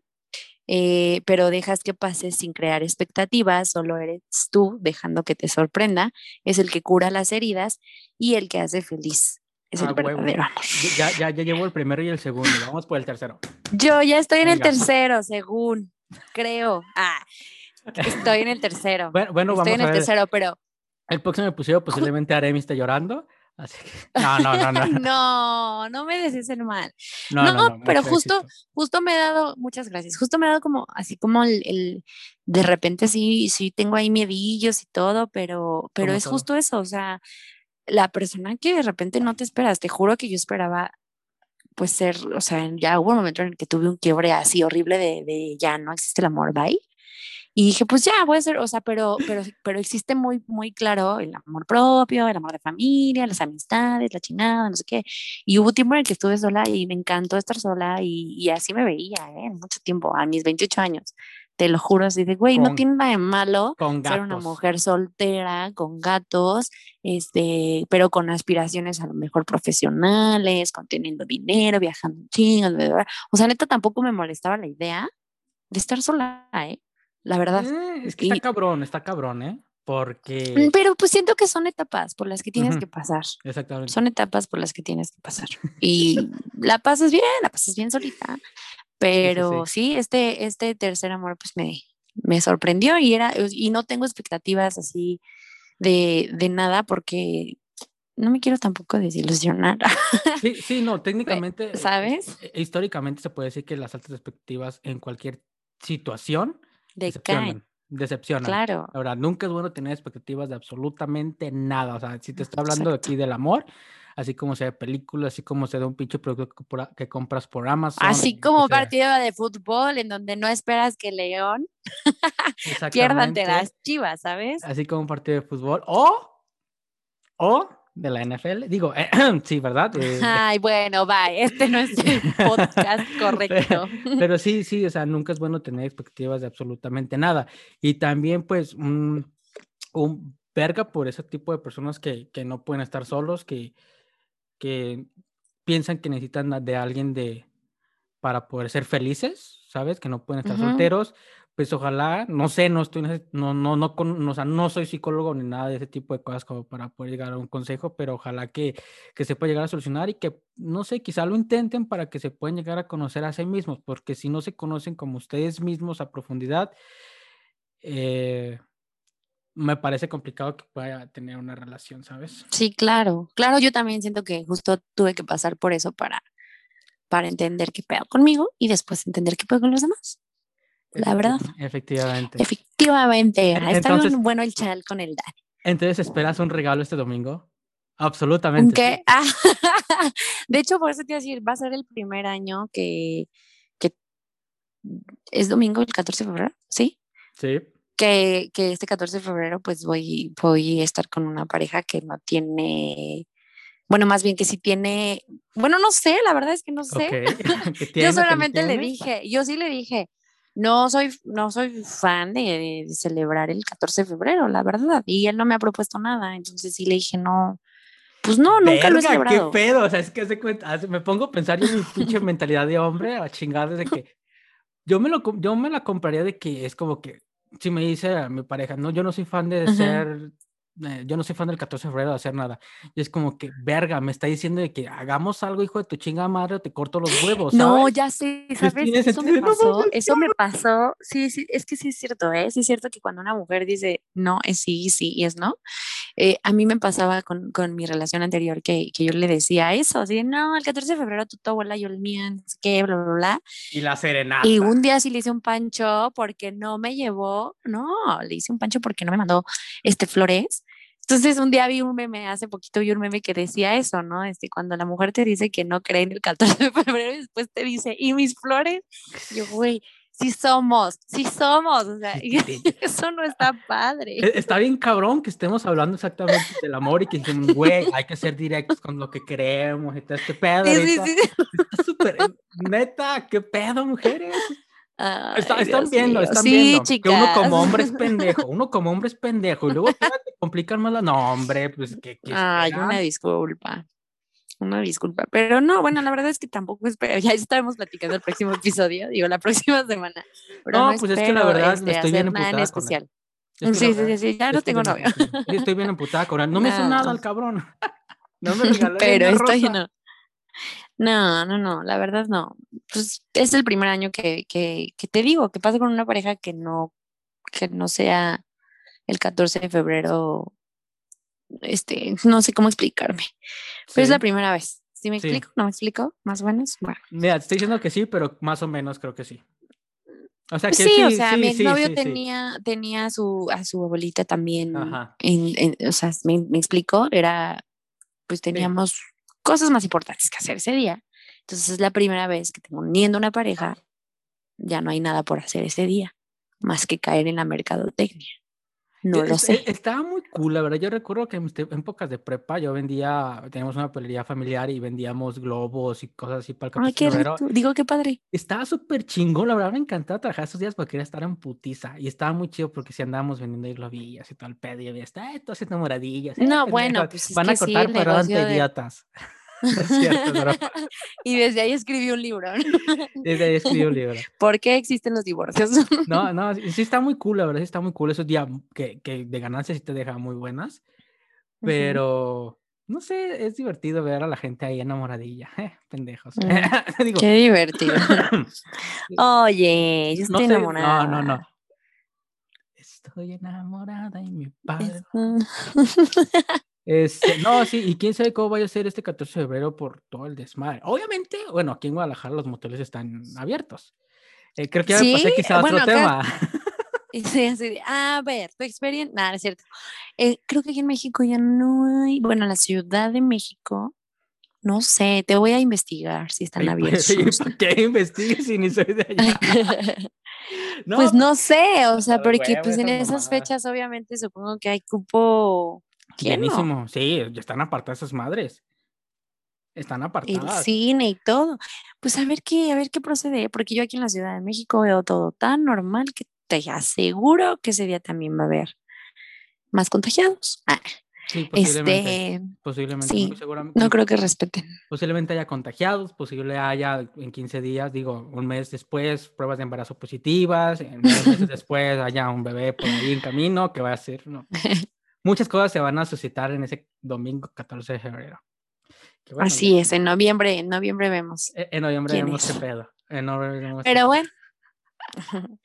B: eh, pero dejas que pase sin crear expectativas, solo eres tú dejando que te sorprenda, es el que cura las heridas y el que hace feliz. Es el verdadero amor.
A: Ya, ya, ya llevo el primero y el segundo, vamos por el tercero.
B: Yo ya estoy en el tercero, según creo. Ah, Estoy en el tercero.
A: Bueno, bueno
B: Estoy en el tercero, pero.
A: El próximo episodio posiblemente Aremi esté llorando. Así que, no, no, no, no. <laughs>
B: no, no me el mal. No, no, no, pero justo, justo me he dado, muchas gracias, justo me he dado como, así como el, de repente sí, sí tengo ahí miedillos y todo, pero, pero es justo eso, o sea, la persona que de repente no te esperas, te juro que yo esperaba pues ser, o sea, ya hubo un momento en el que tuve un quiebre así horrible de, de ya no existe el amor, bye. Y dije, pues ya, voy a ser, o sea, pero, pero, pero existe muy, muy claro el amor propio, el amor de familia, las amistades, la chingada, no sé qué. Y hubo tiempo en el que estuve sola y me encantó estar sola y, y así me veía, ¿eh? Mucho tiempo, a mis 28 años. te lo juro, así de, güey, no tiene nada de malo
A: Con
B: ser una mujer soltera, con gatos, este, pero con aspiraciones a lo mejor profesionales, con teniendo dinero, viajando bla. O sea, neta, tampoco me molestaba la idea de estar sola, ¿eh? La verdad.
A: Eh, es que está cabrón, está cabrón, ¿eh? Porque.
B: Mm, Pero pues siento que son etapas por las que tienes que pasar.
A: Exactamente.
B: Son etapas por las que tienes que pasar. Y la pasas bien, la pasas bien solita. Pero sí, este, este tercer amor pues me, me sorprendió y era, y no tengo expectativas así de, de nada porque no me quiero tampoco desilusionar.
A: Sí, sí, no, <laughs> técnicamente. eh,
B: ¿sabes?
A: eh, Históricamente se puede decir que las altas expectativas en cualquier situación
B: De caen,
A: decepcionan.
B: Claro.
A: Ahora, nunca es bueno tener expectativas de absolutamente nada. O sea, si te estoy hablando
B: Exacto.
A: aquí del amor, así como sea de películas, así como sea de un pinche producto que, compra- que compras por Amazon.
B: Así como partido de fútbol en donde no esperas que León <laughs> pierdan ante las chivas, ¿sabes?
A: Así como un partido de fútbol. O, o de la NFL. Digo, <clears throat> sí, ¿verdad? Eh,
B: Ay, bueno, va, este no es el <laughs> podcast correcto. <laughs>
A: Pero sí, sí, o sea, nunca es bueno tener expectativas de absolutamente nada. Y también, pues, un, un verga por ese tipo de personas que, que no pueden estar solos, que, que piensan que necesitan de alguien de, para poder ser felices, ¿sabes? Que no pueden estar solteros. Pues ojalá, no sé, no estoy, no, no, no, con- o sea, no soy psicólogo ni nada de ese tipo de cosas como para poder llegar a un consejo, pero ojalá que, que se pueda llegar a solucionar y que, no sé, quizá lo intenten para que se puedan llegar a conocer a sí mismos, porque si no se conocen como ustedes mismos a profundidad, eh, me parece complicado que pueda tener una relación, ¿sabes?
B: Sí, claro. Claro, yo también siento que justo tuve que pasar por eso para, para entender qué pedo conmigo y después entender qué pedo con los demás. La verdad.
A: Efectivamente.
B: Efectivamente.
A: En-
B: Está
A: entonces-
B: bien bueno el chal con el Dani.
A: Entonces, ¿esperas un regalo este domingo? Absolutamente.
B: ¿Qué? Ah, <laughs> de hecho, por eso te iba a decir, va a ser el primer año que, que es domingo, el 14 de febrero, ¿sí?
A: Sí.
B: Que, que este 14 de febrero pues voy, voy a estar con una pareja que no tiene, bueno, más bien que sí tiene, bueno, no sé, la verdad es que no sé.
A: Ok. <laughs> ¿Qué <laughs> tiene,
B: Yo solamente le dije, yo sí le dije, no soy, no soy fan de, de celebrar el 14 de febrero, la verdad. Y él no me ha propuesto nada. Entonces sí le dije, no, pues no, nunca lo he celebrado.
A: ¿Qué pedo? O sea, es que hace cuenta, me pongo a pensar en mi pinche mentalidad de hombre a chingar desde que yo me lo yo me la compraría de que es como que si me dice a mi pareja, no, yo no soy fan de
B: Ajá.
A: ser eh, yo no soy fan del 14 de febrero de hacer nada. Y es como que, verga, me está diciendo de que hagamos algo, hijo de tu chinga madre, o te corto los huevos,
B: No, ya sé,
A: Pues
B: ¿sabes? Eso me <laughs> pasó, eso me pasó. Sí, sí, es que sí es cierto, ¿eh? Sí es cierto que cuando una mujer dice no, es sí, sí y es no. Eh, a mí me pasaba con, con mi relación anterior que, que yo le decía eso, así, no, el 14 de febrero tú tu abuela, yo el mía, sé qué, bla, bla, bla.
A: Y la serenata.
B: Y un día sí le hice un pancho porque no me llevó, no, le hice un pancho porque no me mandó este flores. Entonces un día vi un meme, hace poquito vi un meme que decía eso, ¿no? Este, cuando la mujer te dice que no cree en el 14 de <laughs> febrero y después te dice, ¿y mis flores? Yo, güey, sí somos, sí somos, o sea, y <laughs> eso no está padre.
A: E- Está bien cabrón que estemos hablando exactamente del amor y que dijimos, güey, hay que ser directos con lo que queremos y todo este pedo.
B: Sí, sí, sí.
A: Está súper, neta, qué pedo, mujeres. Está- están viendo,
B: mío.
A: están
B: sí,
A: viendo.
B: chicas.
A: Que uno como hombre es pendejo, uno como hombre es pendejo. Y luego te complican más la. No, hombre, pues que.
B: Ay, una disculpa. Una disculpa. Pero no, bueno, la verdad es que tampoco <laughs> espero. Ya estaremos platicando el próximo episodio, digo, la próxima semana. Pero
A: No,
B: no,
A: pues es que la verdad
B: este,
A: estoy bien
B: nada en especial.
A: Es que la
B: sí, sí,
A: verdad,
B: sí, sí, ya no tengo
A: bien
B: novio.
A: sí, Estoy bien emputada con él. No me hizo nada el cabrón. <laughs> No me
B: Pero
A: una
B: estoy
A: rosa.
B: no. No, no, no, la verdad no. Pues es el primer año que, que, que te digo, que pasa con una pareja que no, que no sea el 14 de febrero. Este, no sé cómo explicarme. Pero es
A: Sí.
B: la primera vez. ¿Sí me
A: Sí.
B: explico? ¿No me explico? Más o menos. Bueno.
A: Mira, te estoy diciendo que sí, pero más o menos creo que sí. O sea, que
B: Sí, o sea,
A: sí,
B: mi
A: sí, sí, sí.
B: tenía, tenía a su, a su abuelita también,
A: Ajá.
B: en, en- o sea, me, me explicó, era, pues teníamos cosas más importantes que hacer ese día. Entonces es la primera vez que teniendo una pareja, ya no hay nada por hacer ese día, más que caer en la mercadotecnia. No lo sé.
A: Estaba muy cool, la verdad. Yo recuerdo que en épocas de prepa yo vendía, teníamos una pelería familiar y vendíamos globos y cosas así para
B: el Ay, qué rico. Digo, qué padre.
A: Estaba súper chingón, la verdad me encantaba trabajar esos días porque quería estar en putiza. Y estaba muy chido porque si andábamos vendiendo globillas y todo el pedo y había, está, esto haciendo moradillas.
B: Eh, no, bueno, pues
A: Van a cortar, pero <laughs>
B: y desde ahí escribí un libro.
A: Desde ahí escribí un libro. <laughs>
B: ¿Por qué existen los divorcios? <laughs>
A: no, no, sí está muy cool, la verdad, sí está muy cool. Esos días que, que de ganancias sí te dejan muy buenas, pero... No sé, es divertido ver a la gente ahí enamoradilla. Eh, pendejos.
B: Mm, qué divertido. Oye, yo estoy enamorada.
A: No, no, no. Estoy enamorada y mi padre. Este, no, sí, y quién sabe cómo vaya a ser este 14 de febrero por todo el desmadre. Obviamente, bueno, aquí en Guadalajara los moteles están abiertos. Eh, creo que ya me pasé quizá otro tema. <laughs>
B: Sí, así a ver, tu experiencia, nada, es cierto. Eh, creo que aquí en México ya no hay, bueno, en la Ciudad de México, no sé, te voy a investigar si están abiertos.
A: ¿Por qué investigues si ni soy de allá? <laughs>
B: pues no sé, o sea, porque pues en esas fechas obviamente supongo que hay cupo
A: Bienísimo, sí, ya están apartadas esas madres. Están apartadas.
B: El cine y todo. Pues a ver qué, a ver qué procede, porque yo aquí en la Ciudad de México veo todo tan normal que te aseguro que ese día también va a haber más contagiados. Ah,
A: sí, posiblemente. Este, posiblemente,
B: sí, No creo que respeten.
A: Posiblemente haya contagiados, posible haya en 15 días, digo, un mes después, pruebas de embarazo positivas, en meses <laughs> después haya un bebé por ahí en camino que va a ser, no, <laughs> muchas cosas se van a suscitar en ese domingo 14 de febrero.
B: Así es, en noviembre, en noviembre vemos.
A: E, en, noviembre vemos qué pedo.
B: Pero bueno. <laughs>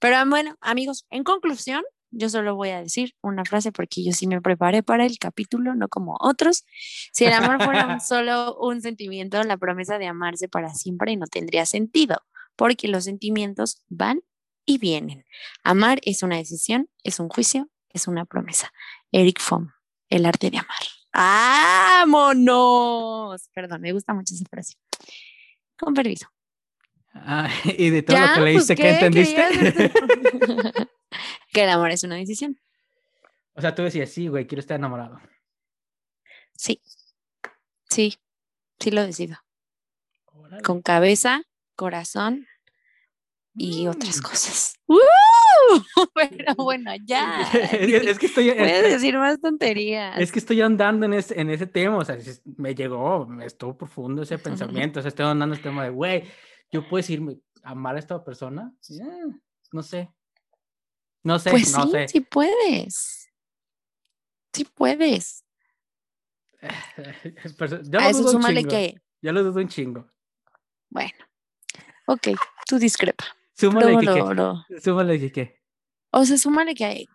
B: Pero bueno, amigos, en conclusión, yo solo voy a decir una frase porque yo sí me preparé para el capítulo, no como otros. Si el amor fuera <laughs> solo un sentimiento, la promesa de amarse para siempre no tendría sentido, porque los sentimientos van y vienen. Amar es una decisión, es un juicio, es una promesa. Eric Fromm, El arte de amar. ¡Vámonos! Perdón, me gusta mucho esa frase. Con permiso.
A: Ah, <laughs> y de todo lo que leíste, pues, ¿qué, entendiste? <laughs> <laughs>
B: que el amor es una decisión.
A: O sea, tú decías, sí, güey, quiero estar enamorado.
B: Sí, sí, sí lo decido. Con cabeza, corazón y otras mm. cosas. <laughs> Pero <laughs> bueno, ya.
A: es, que <laughs> estoy.
B: Puedes decir más tonterías.
A: Es que estoy andando en ese, en ese tema. O sea, me llegó, me estuvo profundo ese pensamiento. O sea, estoy andando en el tema de, güey, yo puedo decirme, amar a esta persona. no sé. No sé,
B: pues
A: no
B: sí,
A: sé.
B: Sí puedes. Sí puedes.
A: ya a eso súmale que. Ya lo dudo un chingo.
B: Bueno. Ok, tú discrepa.
A: Súmale que, Súmale que
B: O sea, súmale que hay.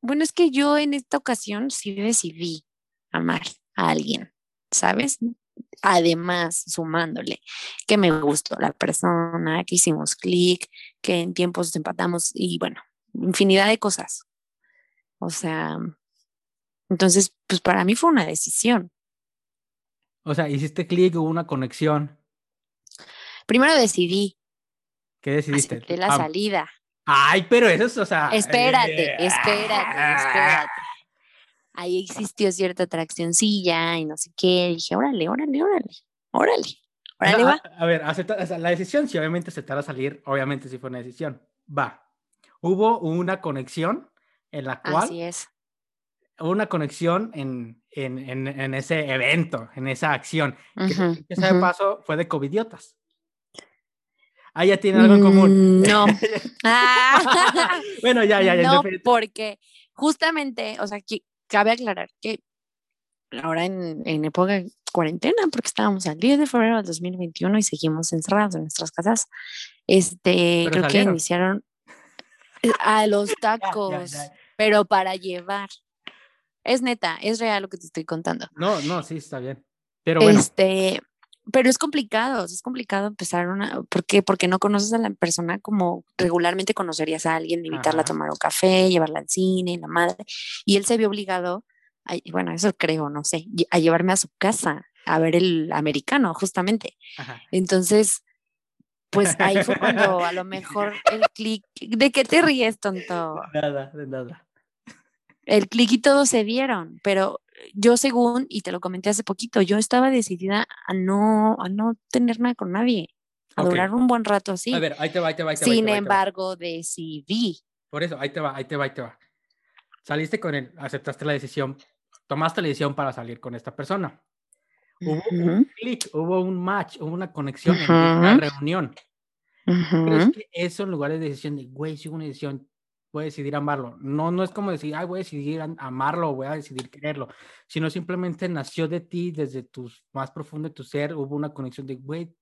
B: Bueno, es que yo en esta ocasión sí decidí amar a alguien, ¿sabes? Además, sumándole que me gustó la persona, que hicimos clic, que en tiempos empatamos y bueno, infinidad de cosas. O sea, entonces, pues para mí fue una decisión.
A: O sea, hiciste clic, hubo una conexión.
B: Primero decidí,
A: ¿Qué decidiste?
B: De la salida.
A: Ay, pero eso es, o sea.
B: Espérate, eh, espérate, ah. espérate. Ahí existió cierta atraccióncilla y no sé qué. dije, órale, órale, órale, órale. Órale, va.
A: A, ver, la decisión, si obviamente aceptar a salir, obviamente sí fue una decisión. Va. Hubo una conexión en la cual.
B: Así es.
A: Hubo una conexión en, en, en, ese evento, en esa acción. que, ese paso fue de covidiotas. Ah, ya tiene algo en común.
B: Mm, no. <laughs>
A: bueno, ya, ya, ya.
B: No, porque justamente, o sea, que, cabe aclarar que ahora en, en época de cuarentena, porque estábamos al 10 de febrero del 2021 y seguimos encerrados en nuestras casas, este, creo que iniciaron eh, a los <laughs> tacos, pero para llevar. Es neta, es real lo que te estoy contando.
A: No, no, sí, está bien. Pero bueno.
B: Este, pero es complicado, es complicado empezar una, ¿por qué? Porque no conoces a la persona como regularmente conocerías a alguien, invitarla a tomar un café, llevarla al cine, la madre, y él se vio obligado, a, bueno, eso creo, no sé, a llevarme a su casa a ver el americano, justamente. Entonces, pues ahí fue cuando a lo <laughs> mejor el clic, ¿de qué te ríes, tonto?
A: Nada, de nada.
B: El clic y todo se dieron, pero yo según, y te lo comenté hace poquito, yo estaba decidida a no, a no tener nada con nadie, a durar un buen rato así.
A: A ver, ahí te va, ahí te va, ahí te va.
B: Sin
A: ahí te va.
B: embargo, decidí.
A: Por eso, ahí te va, ahí te va, ahí te va. Saliste con él, aceptaste la decisión, tomaste la decisión para salir con esta persona. Hubo un clic, hubo un match, hubo una conexión en una reunión. ¿Crees
B: ujú.
A: que eso en lugar de decisión de, güey, si hubo una decisión, voy a decidir amarlo? No, no es como decir, ay, voy a decidir am- amarlo o voy a decidir quererlo, sino simplemente nació de ti, desde tus más profundo de tu ser, hubo una conexión de, güey,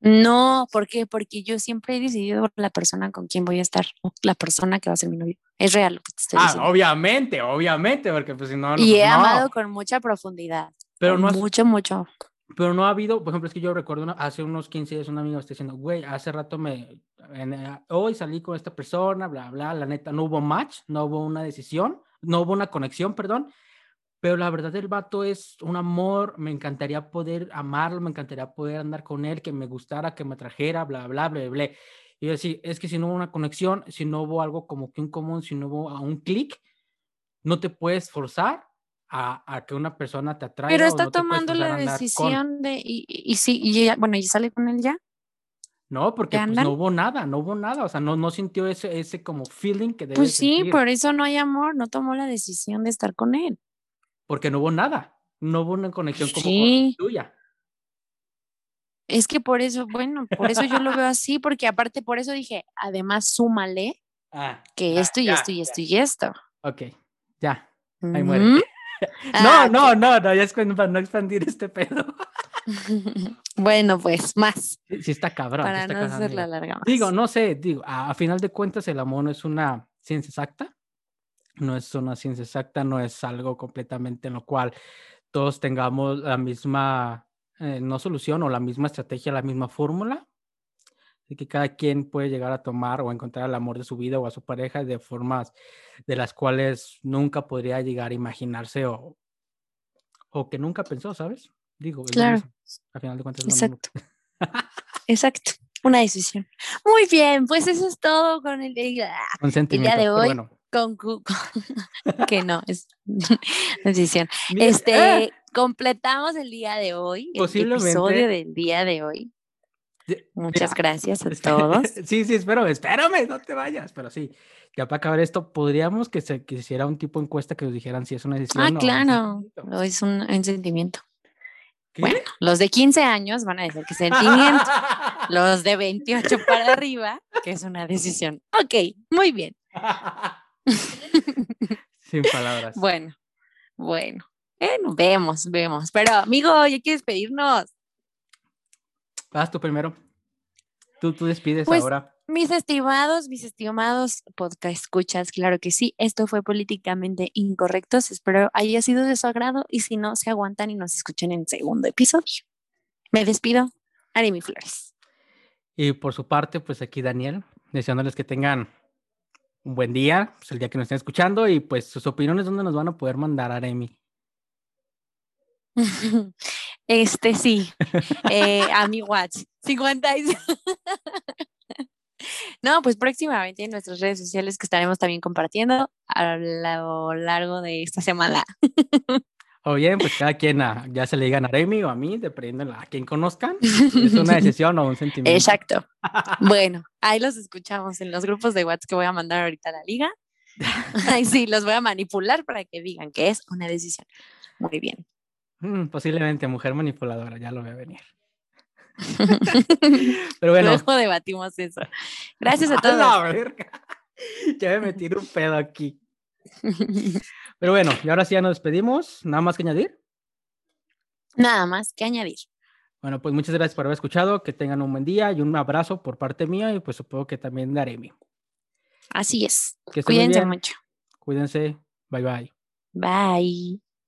B: No, ¿por qué? Porque yo siempre he decidido la persona con quien voy a estar, o la persona que va a ser mi novio. Es real lo que te estoy
A: ah,
B: diciendo.
A: obviamente, obviamente, porque pues si no,
B: y
A: pues,
B: he
A: no.
B: amado con mucha profundidad.
A: pero
B: con
A: no has-
B: mucho, mucho.
A: Pero no ha habido, por ejemplo, es que yo recuerdo una- hace unos 15 días una amiga me está diciendo, güey, hace rato me, en, eh, hoy salí con esta persona, bla, bla, la neta, no hubo match, no hubo una decisión, no hubo una conexión, perdón, pero la verdad el vato es un amor, me encantaría poder amarlo, me encantaría poder andar con él, que me gustara, que me trajera, bla, bla, bla, bla. Y decía, es que si no hubo una conexión, si no hubo algo como que un común, si no hubo un clic, no te puedes forzar a, a que una persona te atraiga.
B: Pero está
A: no
B: tomando la
A: con-
B: decisión de, y, y, sí, y bueno, ¿y sale con él ya?
A: No, porque pues, no hubo nada, no hubo nada, o sea, no, no sintió ese, ese como feeling que debe
B: Pues sí,
A: sentir,
B: por eso no hay amor, no tomó la decisión de estar con él.
A: porque no hubo nada, no hubo una conexión como
B: Sí.
A: tuya.
B: Es que por eso, bueno, por eso yo lo veo así, porque aparte por eso dije, además súmale
A: Ah,
B: que
A: ya,
B: esto y
A: ya,
B: esto y
A: ya.
B: esto y esto.
A: Ok, ya, ahí muere.
B: Ah,
A: no,
B: ok.
A: no, no, ya es cuando- para no expandir este pedo. <laughs>
B: bueno, pues más,
A: Sí, sí está cabrón.
B: para
A: está
B: no
A: cabrón,
B: hacerla larga más.
A: Digo, no sé, digo, a, a final de cuentas el amor no es una ciencia exacta, no es una ciencia exacta, no es algo completamente en lo cual todos tengamos la misma, eh, no solución o la misma estrategia, la misma fórmula. Así que cada quien puede llegar a tomar o encontrar el amor de su vida o a su pareja de formas de las cuales nunca podría llegar a imaginarse o, o que nunca pensó, ¿sabes? Digo,
B: Claro.
A: mismo. A final de cuentas.
B: Exacto. Exacto. Una decisión. Muy bien, pues eso es todo con el,
A: Un sentimiento.
B: de
A: pero
B: hoy,
A: bueno.
B: con, <laughs> que no, es <laughs> decisión.
A: Mira,
B: Este,
A: ¡eh!
B: completamos el día de hoy, el episodio del día de hoy. Muchas
A: mira,
B: gracias a todos. <laughs>
A: Sí, sí, espero, espérame, no te vayas, pero sí, ya para acabar esto, podríamos que se que hiciera un tipo de encuesta que nos dijeran si es una decisión
B: Ah,
A: o
B: claro, es un, un sentimiento.
A: ¿Qué?
B: Bueno, los de 15 años van a decir que es sentimiento, <laughs> los de 28 para arriba, que es una decisión. Ok, muy bien. <laughs>
A: Sin palabras.
B: Bueno, bueno. Bueno, vemos, vemos. Pero, amigo, ya quieres despedirnos.
A: Vas tú primero. Tú, tú despides
B: Pues,
A: ahora.
B: Mis estimados, mis estimados podcast escuchas, claro que sí, esto fue políticamente incorrectos. Espero haya sido de su agrado y si no, se aguantan y nos escuchen en el segundo episodio. Me despido. Arimi Flores.
A: Y por su parte, pues aquí Daniel, deseándoles que tengan un buen día, pues el día que nos estén escuchando, y pues sus opiniones, ¿dónde nos van a poder mandar, Aremi? <laughs>
B: Este sí, eh, a mi watch 56. <laughs> No, pues próximamente en nuestras redes sociales que estaremos también compartiendo a lo largo de esta semana. <laughs>
A: O bien, pues cada quien, ya se le digan a Aremi o a mí, dependiendo a quien conozcan, es una <laughs> decisión o un sentimiento.
B: Exacto. Bueno, ahí los escuchamos en los grupos de WhatsApp que voy a mandar ahorita a la liga. Ahí sí, los voy a manipular para que digan que es una decisión. Muy bien.
A: Mm, posiblemente mujer manipuladora, ya lo voy a venir. <laughs> Pero bueno,
B: Luego debatimos eso. Gracias a <laughs>
A: ¡A
B: todos. <laughs>
A: Ya me metí un pedo aquí. Pero bueno, y ahora sí ya nos despedimos. ¿Nada más que añadir?
B: Nada más que añadir.
A: Bueno, pues muchas gracias por haber escuchado. Que tengan un buen día y un abrazo por parte mía y pues supongo que también de Aremi.
B: Así es.
A: Que
B: Cuídense mucho.
A: Cuídense. Bye bye.
B: Bye.